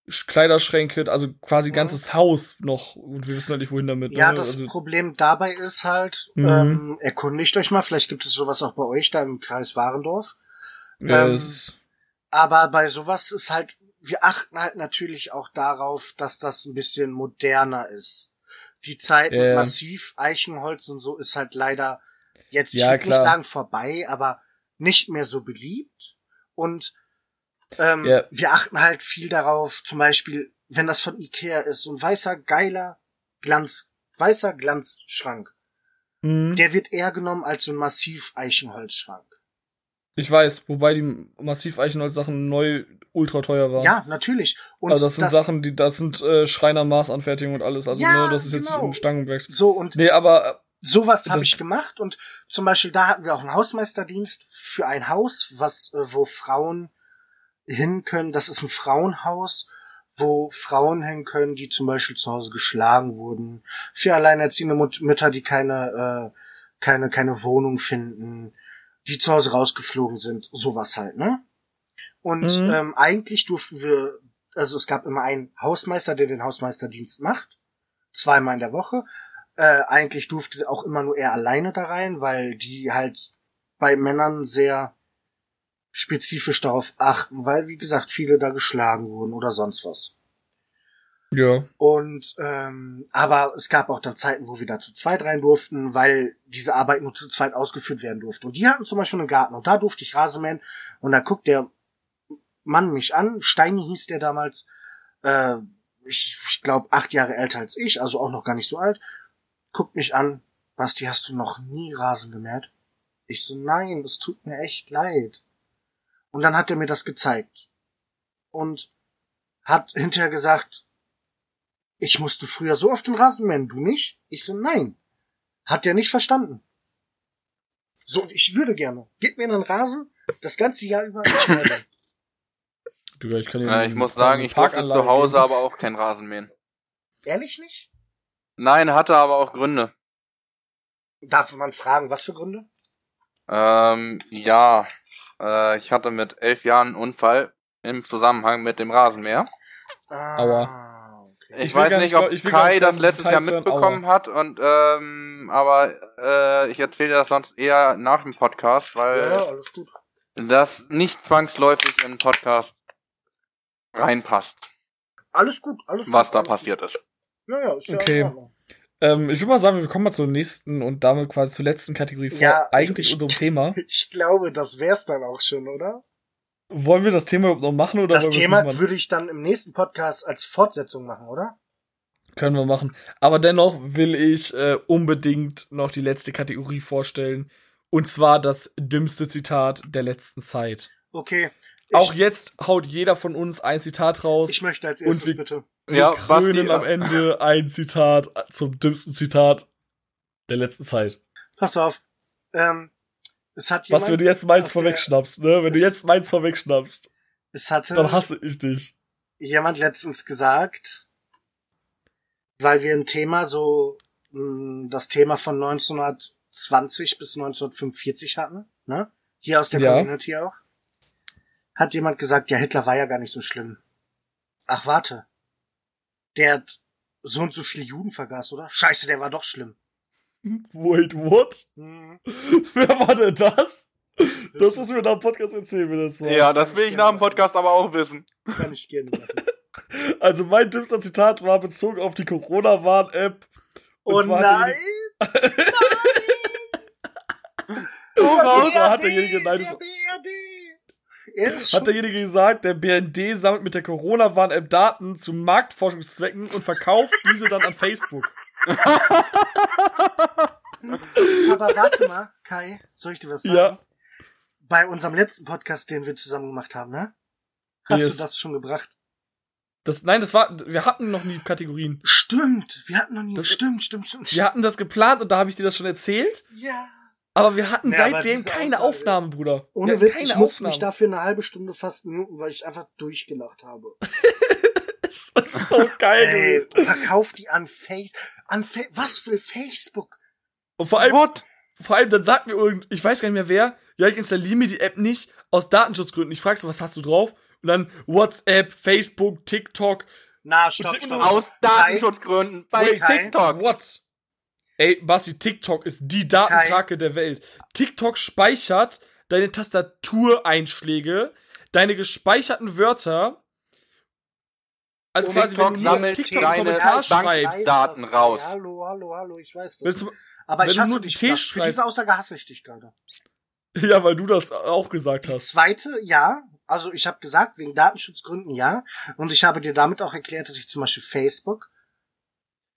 Kleiderschränke, also quasi Mhm. ganzes Haus noch. Und wir wissen halt nicht, wohin damit. Ja, ne? das also, Problem dabei ist halt, Mhm. ähm, erkundigt euch mal, vielleicht gibt es sowas auch bei euch da im Kreis Warendorf. ja, ähm, Aber bei sowas ist halt, wir achten halt natürlich auch darauf, dass das ein bisschen moderner ist. Die Zeit mit Ja. massiv Eichenholz und so ist halt leider jetzt, ich Ja, würde nicht sagen vorbei, aber nicht mehr so beliebt. Und ähm, Ja. wir achten halt viel darauf, zum Beispiel, wenn das von Ikea ist, so ein weißer, geiler Glanz, weißer Glanzschrank. Mhm. Der wird eher genommen als so ein massiv Eichenholzschrank. Ich weiß, wobei die massiv Eichenholz-Sachen neu ultra teuer waren. Ja, natürlich. Und also das sind Sachen, die, das sind äh, Schreiner-Maßanfertigung und alles. Also, Ja, ne, das ist jetzt genau. ein Stangenwerk. So, und Nee, aber sowas habe Das- ich gemacht. Und zum Beispiel da hatten wir auch einen Hausmeisterdienst für ein Haus, was, äh, wo Frauen hin können. Das ist ein Frauenhaus, wo Frauen hin können, die zum Beispiel zu Hause geschlagen wurden. Für alleinerziehende Mut Mütter, die keine, äh, keine, keine Wohnung finden, die zu Hause rausgeflogen sind. Sowas halt, ne? Und Mhm. ähm, eigentlich durften wir, also es gab immer einen Hausmeister, der den Hausmeisterdienst macht, zweimal in der Woche. Äh, eigentlich durfte auch immer nur er alleine da rein, weil die halt bei Männern sehr spezifisch darauf achten, weil, wie gesagt, viele da geschlagen wurden oder sonst was. ja. Und ähm, aber es gab auch dann Zeiten, wo wir da zu zweit rein durften, weil diese Arbeit nur zu zweit ausgeführt werden durfte. Und die hatten zum Beispiel einen Garten und da durfte ich Rasenmähen und da guckt der Mann mich an, Steini hieß der damals, äh, ich, ich glaube acht Jahre älter als ich, also auch noch gar nicht so alt, guckt mich an, Basti, hast du noch nie Rasen gemäht? Ich so, nein, es tut mir echt leid. Und dann hat er mir das gezeigt. Und hat hinterher gesagt, ich musste früher so oft den Rasen mähen, du nicht? Ich so, nein. Hat der nicht verstanden. So, ich würde gerne. Gib mir einen Rasen, das ganze Jahr über. Du, ich kann Äh, ich muss sagen, ich durfte zu Hause aber auch keinen Rasen mähen. Ehrlich nicht? Nein, hatte aber auch Gründe. Darf man fragen, was für Gründe? Ähm, ja, äh, ich hatte mit elf Jahren einen Unfall im Zusammenhang mit dem Rasenmäher. Ah, okay. Ich, Ich weiß nicht, nicht- ob ich will gar Kai nicht das gerne letztes Jahr mitbekommen hat und ähm, aber äh, ich erzähle das sonst eher nach dem Podcast, weil Ja, alles gut. das nicht zwangsläufig in den Podcast reinpasst, Alles gut, alles gut. was da passiert ist. Gut. Ja, ja, ist Okay. ja in Ordnung. Ähm, ich würde mal sagen, wir kommen mal zur nächsten und damit quasi zur letzten Kategorie vor Ja, eigentlich ich- unserem Thema. Ich glaube, das wär's dann auch schon, oder? Wollen wir das Thema überhaupt noch machen oder Das Thema machen? würde ich dann im nächsten Podcast als Fortsetzung machen, oder? Können wir machen. Aber dennoch will ich äh, unbedingt noch die letzte Kategorie vorstellen. Und zwar das dümmste Zitat der letzten Zeit. Okay. Auch jetzt haut jeder von uns ein Zitat raus. ich möchte als erstes bitte. Wir Ja, krönen Basti, am Ende ein Zitat zum dümmsten Zitat der letzten Zeit. Pass auf. Ähm, es hat jemand, Was, wenn du jetzt meins vorwegschnappst, ne? Wenn du jetzt meins vorwegschnappst, es hatte dann hasse ich dich. jemand letztens gesagt, weil wir ein Thema so, mh, das Thema von 1920 bis 1945 hatten, ne? Hier aus der Ja. Community auch. Hat jemand gesagt, ja, Hitler war ja gar nicht so schlimm. Ach, warte. Der hat so und so viele Juden vergaß, oder? Scheiße, der war doch schlimm. Wait, what? Hm. Wer war denn das? Das musst du mir nach dem Podcast erzählen, wenn das war. Ja, das will ich nach dem Podcast aber auch wissen. Kann ich gerne machen. Also mein dümmster Zitat war bezogen auf die Corona-Warn-App. Und Oh zwar hat nein! Und BRD, zwar hat derjenige, nein, der BRD. Er Hat derjenige gesagt, der BND sammelt mit der Corona-Warn-App Daten zu Marktforschungszwecken und verkauft diese dann an Facebook. aber warte mal, Kai, soll ich dir was sagen? Ja. Bei unserem letzten Podcast, den wir zusammen gemacht haben, ne? Hast Yes. du das schon gebracht? Das, nein, das war, wir hatten noch nie Kategorien. Stimmt, wir hatten noch nie. Das- stimmt, stimmt, stimmt. Wir hatten das geplant und da habe ich dir das schon erzählt. ja. Aber wir hatten Ja, seitdem keine Aussage- Aufnahmen, Bruder. Ohne hatten Witz, keine ich musste Aufnahmen. mich dafür eine halbe Stunde fast muten, weil ich einfach durchgelacht habe. Das war so geil Ey, verkauf die an Face, an Fa was für Facebook? Und vor allem, What? vor allem, dann sagt mir irgend, ich weiß gar nicht mehr wer, ja, ich installiere mir die App nicht aus Datenschutzgründen. Ich frage so, was hast du drauf? Und dann WhatsApp, Facebook, TikTok. Na, stopp, stopp. Aus Datenschutzgründen bei Wait? TikTok. What? Ey, Basti, TikTok ist die Datenkrake der Welt. TikTok speichert deine Tastatureinschläge, deine gespeicherten Wörter. Also Und quasi, wenn TikTok du TikTok einen Kommentar schreibst. Daten raus. Hallo, hallo, hallo, ich weiß das. Willst du, Aber wenn ich du hasse nur dich T. Für schreibst- diese Aussage hasse ich dich gerade. ja, weil du das auch gesagt Die hast. zweite, ja. Also ich habe gesagt, wegen Datenschutzgründen ja. Und ich habe dir damit auch erklärt, dass ich zum Beispiel Facebook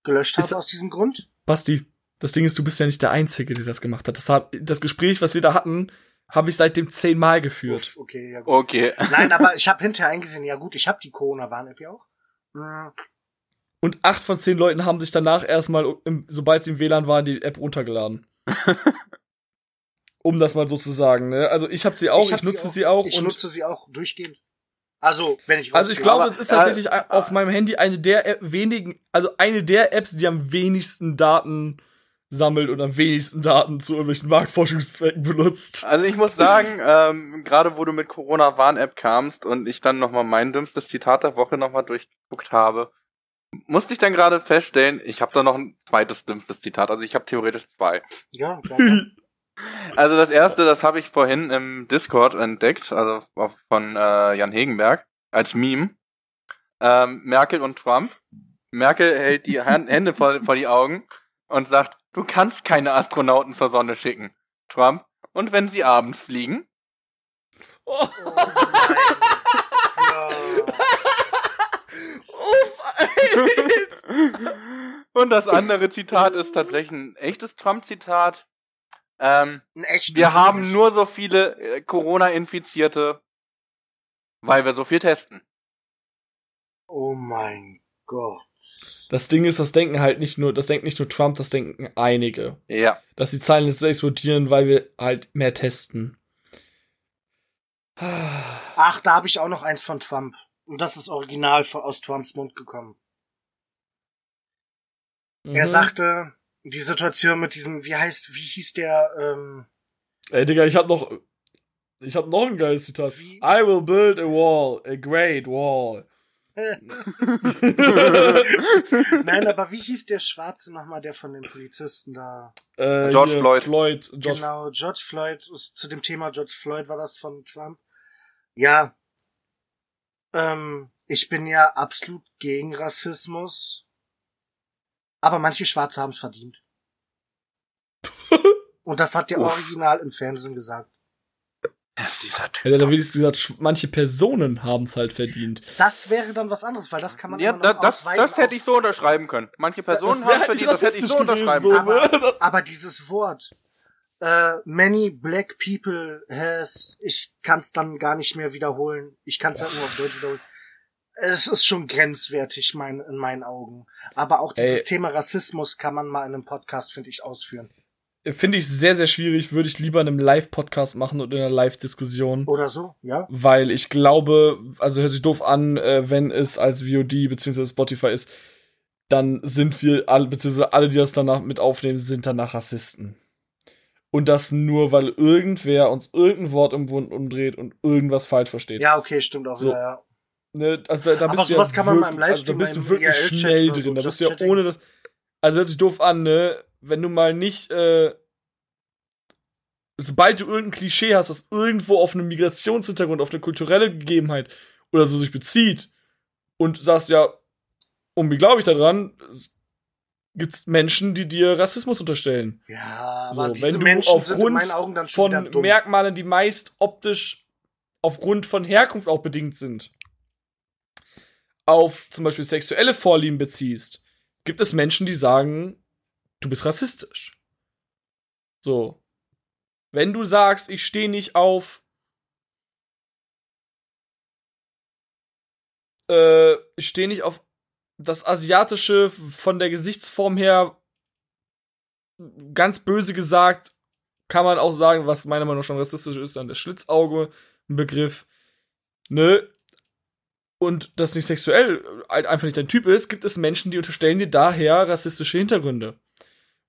gelöscht Ist- habe aus diesem Grund. Basti, das Ding ist, du bist ja nicht der Einzige, der das gemacht hat. Das, hab, das Gespräch, was wir da hatten, habe ich seitdem zehnmal geführt. Uff, okay, ja gut. Okay. Nein, aber ich habe hinterher eingesehen, ja gut, ich habe die Corona-Warn-App ja auch. Hm, Und acht von zehn Leuten haben sich danach erstmal, sobald sie im WLAN waren, die App runtergeladen. um das mal so zu sagen. Ne? Also ich habe sie auch, ich, hab nutze sie auch. Ich und nutze sie auch durchgehend. Also, wenn ich also ich glaube, aber- es ist äh, tatsächlich ein- auf meinem Handy eine der App, wenigen, also eine der Apps, die am wenigsten Daten sammelt und am wenigsten Daten zu irgendwelchen Marktforschungszwecken benutzt. Also ich muss sagen, ähm, gerade wo du mit Corona-Warn-App kamst und ich dann nochmal mein dümmstes Zitat der Woche nochmal durchgeguckt habe, musste ich dann gerade feststellen, ich habe da noch ein zweites dümmstes Zitat. Also ich habe theoretisch zwei. Ja, danke. Also das erste, das habe ich vorhin im Discord entdeckt, also von äh, Jan Hegenberg, als Meme. Ähm, Merkel und Trump. Merkel hält die Hand- Hände vor, vor die Augen und sagt, du kannst keine Astronauten zur Sonne schicken. Trump. Und wenn sie abends fliegen? Oh, Oh. Und das andere Zitat ist tatsächlich ein echtes Trump-Zitat. Ähm, Ein echtes wir haben wirklich. nur so viele äh, Corona-Infizierte, weil wir so viel testen. Oh mein Gott. Das Ding ist, das denken halt nicht nur, das denkt nicht nur Trump, das denken einige. Ja. Dass die Zahlen jetzt explodieren, weil wir halt mehr testen. Ach, da habe ich auch noch eins von Trump. Und das ist original aus Trumps Mund gekommen. Mhm. Er sagte, die Situation mit diesem, wie heißt, wie hieß der, ähm, Ey, Digga, ich hab noch, ich hab noch ein geiles Zitat. Wie? I will build a wall, a great wall. Nein, aber wie hieß der Schwarze nochmal, der von den Polizisten da? Äh, George hier, Floyd. Floyd George genau, George Floyd ist zu dem Thema George Floyd war das von Trump. Ja. Ähm, ich bin ja absolut gegen Rassismus. Aber manche Schwarze haben es verdient. Und das hat der Uff. Original im Fernsehen gesagt. Das ist dieser Typ. Ja, da wird gesagt, manche Personen haben es halt verdient. Das wäre dann was anderes, weil das kann man Ja, da, das, das hätte ich so unterschreiben können. Manche Personen haben halt verdient, das hätte ich so unterschreiben können. so, Aber, ne? aber dieses Wort, äh, many black people has, ich kann es dann gar nicht mehr wiederholen. Ich kann es halt nur auf Deutsch wiederholen. Es ist schon grenzwertig mein, in meinen Augen. Aber auch dieses Ey. Thema Rassismus kann man mal in einem Podcast, finde ich, ausführen. Finde ich sehr, sehr schwierig. Würde ich lieber in einem Live-Podcast machen und in einer Live-Diskussion. Oder so, ja? Weil ich glaube, also hört sich doof an, äh, wenn es als VOD bzw. Spotify ist, dann sind wir alle, beziehungsweise alle, die das danach mit aufnehmen, sind danach Rassisten. Und das nur, weil irgendwer uns irgendein Wort im Mund umdreht und irgendwas falsch versteht. Ja, okay, stimmt auch So. wieder, ja. Ne, also da Aber bist du sowas ja kann man mal wirklich, im Livestream, also da bist du wirklich IRL-Chat schnell oder so, drin. Da bist du ja ohne das. Also hört sich doof an, ne? Wenn du mal nicht, äh, sobald du irgendein Klischee hast, das irgendwo auf einen Migrationshintergrund, auf eine kulturelle Gegebenheit oder so sich bezieht und sagst ja, und wie glaube ich daran, es gibt's Menschen, die dir Rassismus unterstellen. Ja, So, aber wenn diese du Menschen aufgrund meinen Augen dann schon wieder Von. Merkmalen, die meist optisch aufgrund von Herkunft auch bedingt sind, auf zum Beispiel sexuelle Vorlieben beziehst, gibt es Menschen, die sagen, du bist rassistisch. So. Wenn du sagst, ich stehe nicht auf äh, ich stehe nicht auf das asiatische von der Gesichtsform her ganz böse gesagt, kann man auch sagen, was meiner Meinung nach schon rassistisch ist, dann das Schlitzauge, ein Begriff, ne? Und das nicht sexuell halt einfach nicht dein Typ ist, gibt es Menschen, die unterstellen dir daher rassistische Hintergründe.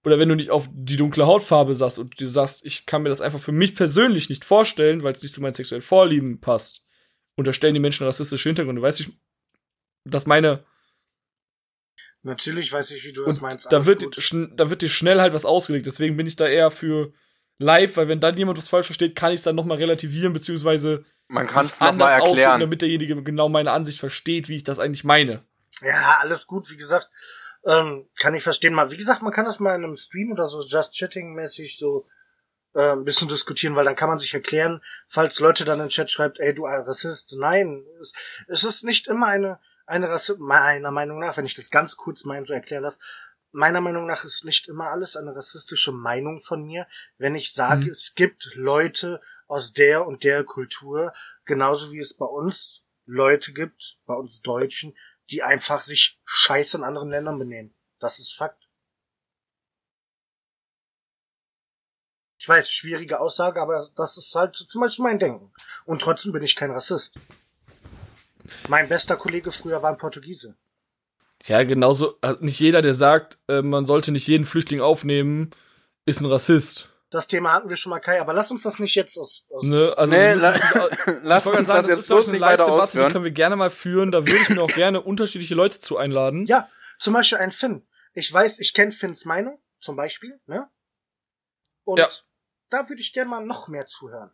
Oder wenn du nicht auf die dunkle Hautfarbe sagst und du sagst, ich kann mir das einfach für mich persönlich nicht vorstellen, weil es nicht zu meinen sexuellen Vorlieben passt, unterstellen die Menschen rassistische Hintergründe. Weißt du, das meine Natürlich weiß ich, wie du das meinst. da wird, da wird dir schnell halt was ausgelegt. Deswegen bin ich da eher für live, weil wenn dann jemand was falsch versteht, kann ich es dann nochmal relativieren, beziehungsweise Man kann es nochmal ausdrücken, erklären. damit derjenige genau meine Ansicht versteht, wie ich das eigentlich meine. Ja, alles gut, wie gesagt. Ähm, kann ich verstehen. Mal, wie gesagt, man kann das mal in einem Stream oder so Just Chatting-mäßig so äh, ein bisschen diskutieren, weil dann kann man sich erklären, falls Leute dann in den Chat schreibt, ey, du ein Rassist. Nein, es, es ist nicht immer eine, eine Rasse, meiner Meinung nach, wenn ich das ganz kurz mal so erklären darf, meiner Meinung nach ist nicht immer alles eine rassistische Meinung von mir, wenn ich sage, Mhm. es gibt Leute aus der und der Kultur, genauso wie es bei uns Leute gibt, bei uns Deutschen, die einfach sich scheiße in anderen Ländern benehmen. Das ist Fakt. Ich weiß, schwierige Aussage, aber das ist halt zum Beispiel mein Denken. Und trotzdem bin ich kein Rassist. Mein bester Kollege früher war ein Portugiese. Ja, genauso, nicht jeder, der sagt, äh, man sollte nicht jeden Flüchtling aufnehmen, ist ein Rassist. Das Thema hatten wir schon mal, Kai, aber lass uns das nicht jetzt aus. aus Ne? Also, Nee, la- das- Lass ich wollte uns sagen, das das ist bloß eine Live-Debatte, die können wir gerne mal führen. Da würde ich mir auch gerne unterschiedliche Leute zu einladen. Ja, zum Beispiel ein Finn. Ich weiß, ich kenne Finns Meinung, zum Beispiel, ne? Und Ja. da würde ich gerne mal noch mehr zuhören.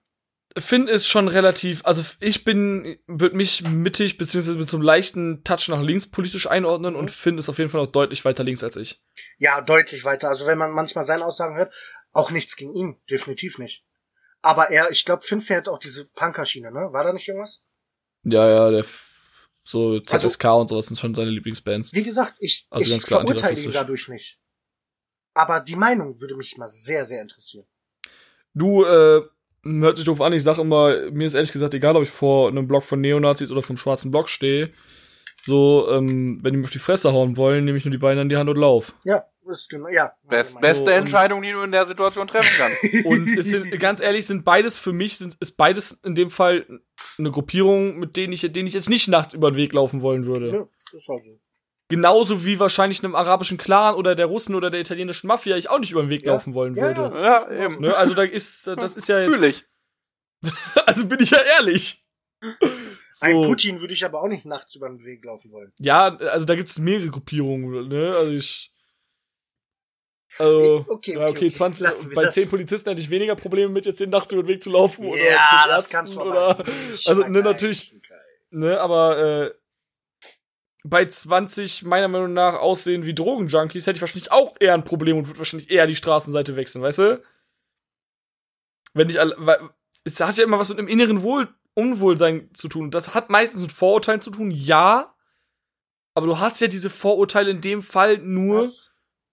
Finn ist schon relativ, also ich bin, würde mich mittig beziehungsweise mit so einem leichten Touch nach links politisch einordnen und Finn ist auf jeden Fall noch deutlich weiter links als ich. Ja, deutlich weiter. Also wenn man manchmal seine Aussagen hört, auch nichts gegen ihn, definitiv nicht. Aber er, ich glaube, Finn fährt auch diese Punkerschiene, ne? War da nicht irgendwas? Ja, ja, der F- so Also- ZSK und sowas sind schon seine Lieblingsbands. Wie gesagt, ich, Also ich ganz klar verurteile ihn dadurch nicht. Aber die Meinung würde mich mal sehr, sehr interessieren. Du, äh, hört sich doof an, ich sag immer, mir ist ehrlich gesagt egal, ob ich vor einem Blog von Neonazis oder vom schwarzen Block stehe. So, ähm, wenn die mir auf die Fresse hauen wollen, nehme ich nur die Beine an die Hand und lauf. Ja, ist genau, ja. Best, beste und- Entscheidung, die du in der Situation treffen kannst. Und es sind, ganz ehrlich, sind beides für mich, sind, ist beides in dem Fall eine Gruppierung, mit denen ich, denen ich jetzt nicht nachts über den Weg laufen wollen würde. Ja, ist halt so. Genauso wie wahrscheinlich einem arabischen Clan oder der Russen oder der italienischen Mafia ich auch nicht über den Weg Ja. laufen wollen Ja, würde. ja. ja, eben. Ne? Also da ist, das ist ja jetzt. Fühl ich. Also bin ich ja ehrlich. Ein So. Putin würde ich aber auch nicht nachts über den Weg laufen wollen. Ja, also da gibt es mehrere Gruppierungen, ne? Also ich. Also, Okay, ja, okay, okay, okay. 20, Lassen bei das. 10 Polizisten hätte ich weniger Probleme mit, jetzt den Nacht über den Weg zu laufen oder ja, zu den das kannst du oder. also, ne, natürlich-. Ne, aber äh, bei 20 meiner Meinung nach aussehen wie Drogenjunkies hätte ich wahrscheinlich auch eher ein Problem und würde wahrscheinlich eher die Straßenseite wechseln, weißt du? Wenn ich alle, weil es hat ja immer was mit dem inneren Wohl, Unwohlsein zu tun. Das hat meistens mit Vorurteilen zu tun, ja. Aber du hast ja diese Vorurteile in dem Fall nur, Was?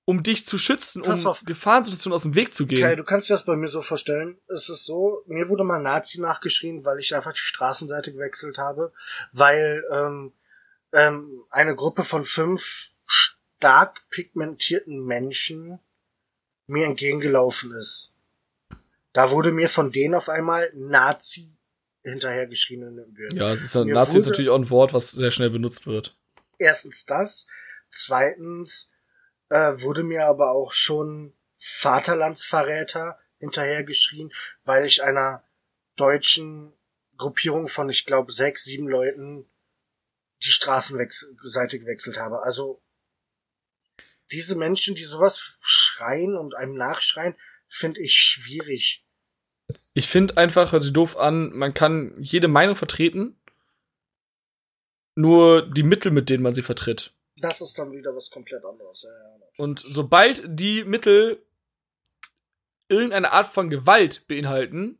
Um dich zu schützen, Pass um auf. Gefahrensituationen aus dem Weg zu gehen. Kai, du kannst dir das bei mir so vorstellen. Es ist so, mir wurde mal Nazi nachgeschrien, weil ich einfach die Straßenseite gewechselt habe, weil ähm, ähm, eine Gruppe von fünf stark pigmentierten Menschen mir entgegengelaufen ist. Da wurde mir von denen auf einmal Nazi hinterhergeschrien in den Birnen. Ja, es ist Mir Nazi ist natürlich auch ein Wort, was sehr schnell benutzt wird. Erstens das. Zweitens äh, wurde mir aber auch schon Vaterlandsverräter hinterhergeschrien, weil ich einer deutschen Gruppierung von, ich glaube, sechs, sieben Leuten die Straßenseite gewechselt habe. Also diese Menschen, die sowas schreien und einem nachschreien, finde ich schwierig. Ich finde einfach, hört sich doof an, man kann jede Meinung vertreten, nur die Mittel, mit denen man sie vertritt. Das ist dann wieder was komplett anderes. Ja, ja. Und sobald die Mittel irgendeine Art von Gewalt beinhalten,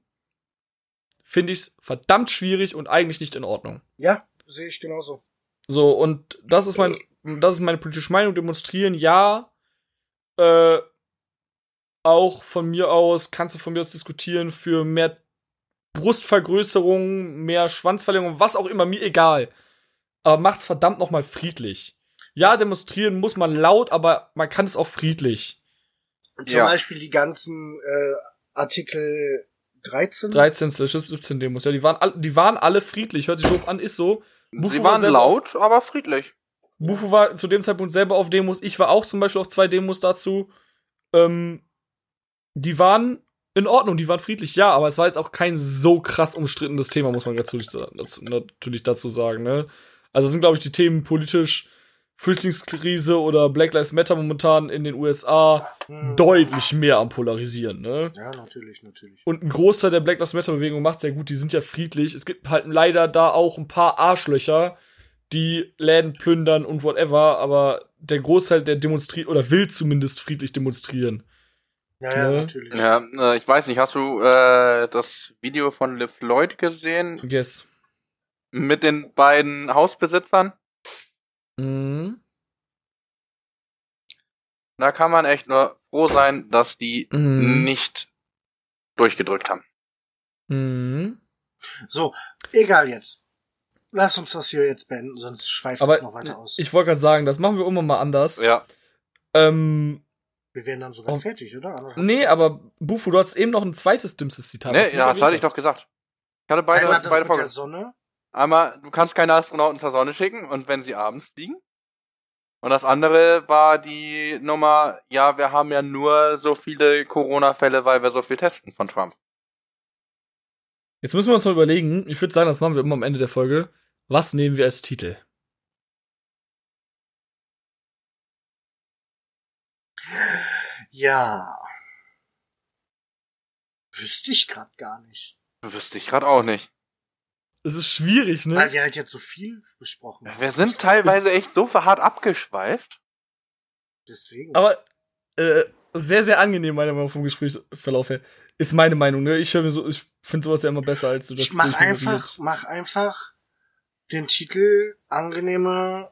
finde ich es verdammt schwierig und eigentlich nicht in Ordnung. ja, sehe ich genauso. So, und das ist mein, das ist meine politische Meinung. Demonstrieren, ja. Äh, auch von mir aus, kannst du von mir aus diskutieren für mehr Brustvergrößerung, mehr Schwanzverlängerung, was auch immer, mir egal. Aber macht's verdammt nochmal friedlich. Ja, Das- demonstrieren muss man laut, aber man kann es auch friedlich. Zum Ja. Beispiel die ganzen äh, Artikel 13. 13. 17. Demos, ja, die waren, all, die waren alle friedlich. Hört sich doof an, ist so. Bufu Sie war waren selber laut, aber friedlich. Bufo war zu dem Zeitpunkt selber auf Demos. Ich war auch zum Beispiel auf zwei Demos dazu. Ähm, die waren in Ordnung, die waren friedlich, ja, aber es war jetzt auch kein so krass umstrittenes Thema, muss man dazu, dazu, natürlich dazu sagen. Ne? Also sind, glaube ich, die Themen politisch, Flüchtlingskrise oder Black Lives Matter momentan in den USA Hm. deutlich mehr am Polarisieren. Ne? Ja, natürlich, natürlich. Und ein Großteil der Black Lives Matter Bewegung macht sehr gut, die sind ja friedlich. Es gibt halt leider da auch ein paar Arschlöcher, die Läden plündern und whatever, aber der Großteil, der demonstriert oder will zumindest friedlich demonstrieren. Ja, ja, Ne? natürlich. Ja, äh, ich weiß nicht, hast du äh, das Video von Liv Lloyd gesehen Yes. mit den beiden Hausbesitzern? Mhm. Da kann man echt nur froh sein, dass die Mhm. nicht durchgedrückt haben. Mhm. So, egal jetzt. Lass uns das hier jetzt beenden, sonst schweift Aber es noch weiter aus. ich wollte gerade sagen, das machen wir immer mal anders. Ja. Ähm, Wir wären dann sogar Oh. fertig, oder? Anderthalb nee, aber Bufu, du hattest eben noch ein zweites dümmstes Zitat. Nee, ja, das hatte ich hast. doch gesagt. Ich hatte beide, Einmal das beide mit der Folgen. Sonne. Einmal, du kannst keine Astronauten zur Sonne schicken und wenn sie abends fliegen. Und das andere war die Nummer, ja, wir haben ja nur so viele Corona-Fälle, weil wir so viel testen von Trump. Jetzt müssen wir uns mal überlegen, ich würde sagen, das machen wir immer am Ende der Folge. Was nehmen wir als Titel? Ja. Wüsste ich grad gar nicht. Wüsste ich gerade auch nicht. Es ist schwierig, ne? Weil wir halt jetzt so viel besprochen haben. Wir sind teilweise echt so verhart abgeschweift. Deswegen. Aber äh, sehr, sehr angenehm, meiner Meinung nach, vom Gesprächsverlauf her. Ist meine Meinung, ne? Ich höre mir so, ich finde sowas ja immer besser, als du das ich mach einfach, mach einfach den Titel angenehme,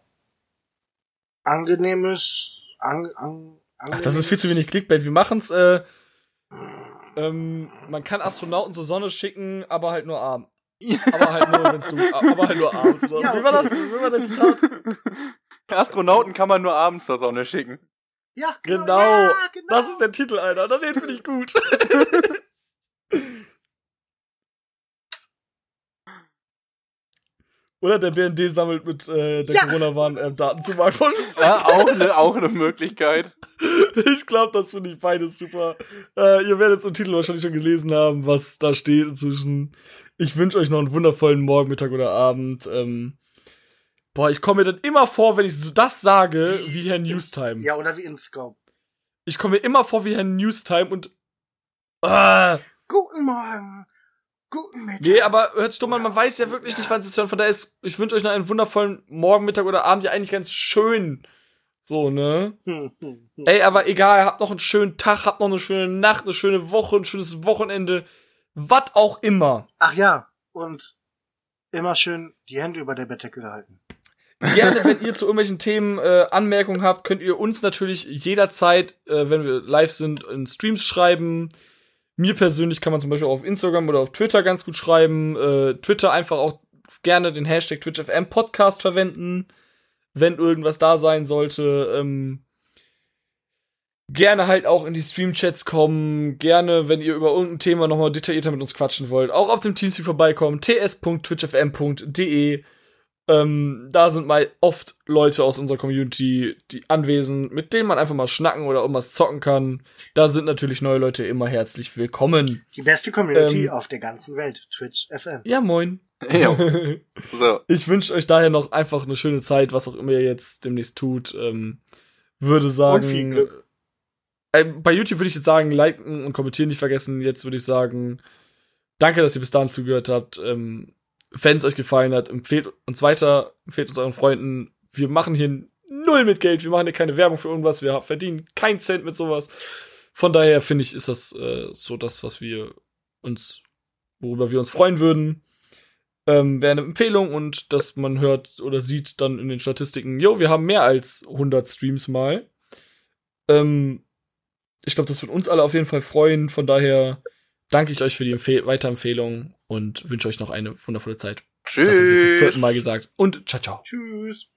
angenehmes, an, an, Ach, das ist viel zu wenig Clickbait. Wir machen's, äh, ähm, man kann Astronauten zur Sonne schicken, aber halt nur arm Aber halt nur, wenn's du, aber halt nur abends. Oder? Ja, Wie war okay. das? Wie war das Zitat? Astronauten kann man nur abends zur Sonne schicken. Ja, Genau. Ja, genau. Das ist der Titel, Alter. Das finde ich gut. Oder der BND sammelt mit äh, der Ja. Corona-Warn-Daten zu Marktfolgen. Ja, auch eine auch ne Möglichkeit. Ich glaube, das finde ich beides super. Äh, ihr werdet es im Titel wahrscheinlich schon gelesen haben, was da steht inzwischen. Ich wünsche euch noch einen wundervollen Morgen, Mittag oder Abend. Ähm, boah, ich komme mir dann immer vor, wenn ich so das sage, wie Herr Newstime. Ja, oder wie Inscope. Ich komme mir immer vor wie Herr Newstime und. Äh, Guten Morgen. Guten Mittag. nee, aber hört sich dumm an, man weiß ja wirklich nicht, wann sie es hören. Von daher ist, ich wünsche euch noch einen wundervollen Morgen, Mittag oder Abend. Ja, eigentlich ganz schön. So, ne? Hm, hm, hm. Ey, aber egal, habt noch einen schönen Tag, habt noch eine schöne Nacht, eine schöne Woche, ein schönes Wochenende. Was auch immer. Ach ja, und immer schön die Hände über der Bettdecke halten. Gerne, wenn ihr zu irgendwelchen Themen äh, Anmerkungen habt, könnt ihr uns natürlich jederzeit, äh, wenn wir live sind, in Streams schreiben. Mir persönlich kann man zum Beispiel auf Instagram oder auf Twitter ganz gut schreiben. Äh, Twitter einfach auch gerne den Hashtag TwitchFM Podcast verwenden, wenn irgendwas da sein sollte. Ähm, gerne halt auch in die Stream-Chats kommen. Gerne, wenn ihr über irgendein Thema nochmal detaillierter mit uns quatschen wollt, auch auf dem Teamspeak vorbeikommen. ts.twitchfm.de ähm, da sind mal oft Leute aus unserer Community, die anwesend, mit denen man einfach mal schnacken oder irgendwas zocken kann. Da sind natürlich neue Leute immer herzlich willkommen. Die beste Community Ähm. auf der ganzen Welt. Twitch FM. Ja, moin. Jo. So. Ich wünsche euch daher noch einfach eine schöne Zeit, was auch immer ihr jetzt demnächst tut. Ähm, würde sagen. Und viel Glück. Äh, bei YouTube würde ich jetzt sagen, liken und kommentieren nicht vergessen. Jetzt würde ich sagen, danke, dass ihr bis dahin zugehört habt. Ähm, Wenn es euch gefallen hat, empfehlt uns weiter, empfehlt uns euren Freunden. Wir machen hier null mit Geld, wir machen hier keine Werbung für irgendwas, wir verdienen keinen Cent mit sowas. Von daher finde ich, ist das äh, so das, was wir uns, worüber wir uns freuen würden. Ähm, Wäre eine Empfehlung und dass man hört oder sieht dann in den Statistiken, jo, wir haben mehr als 100 Streams mal. Ähm, ich glaube, das wird uns alle auf jeden Fall freuen. Von daher danke ich euch für die Empfehl Weiterempfehlung und wünsche euch noch eine wundervolle Zeit. Das habe ich jetzt zum Tschüss. vierten Mal gesagt. Und ciao, ciao. Tschüss.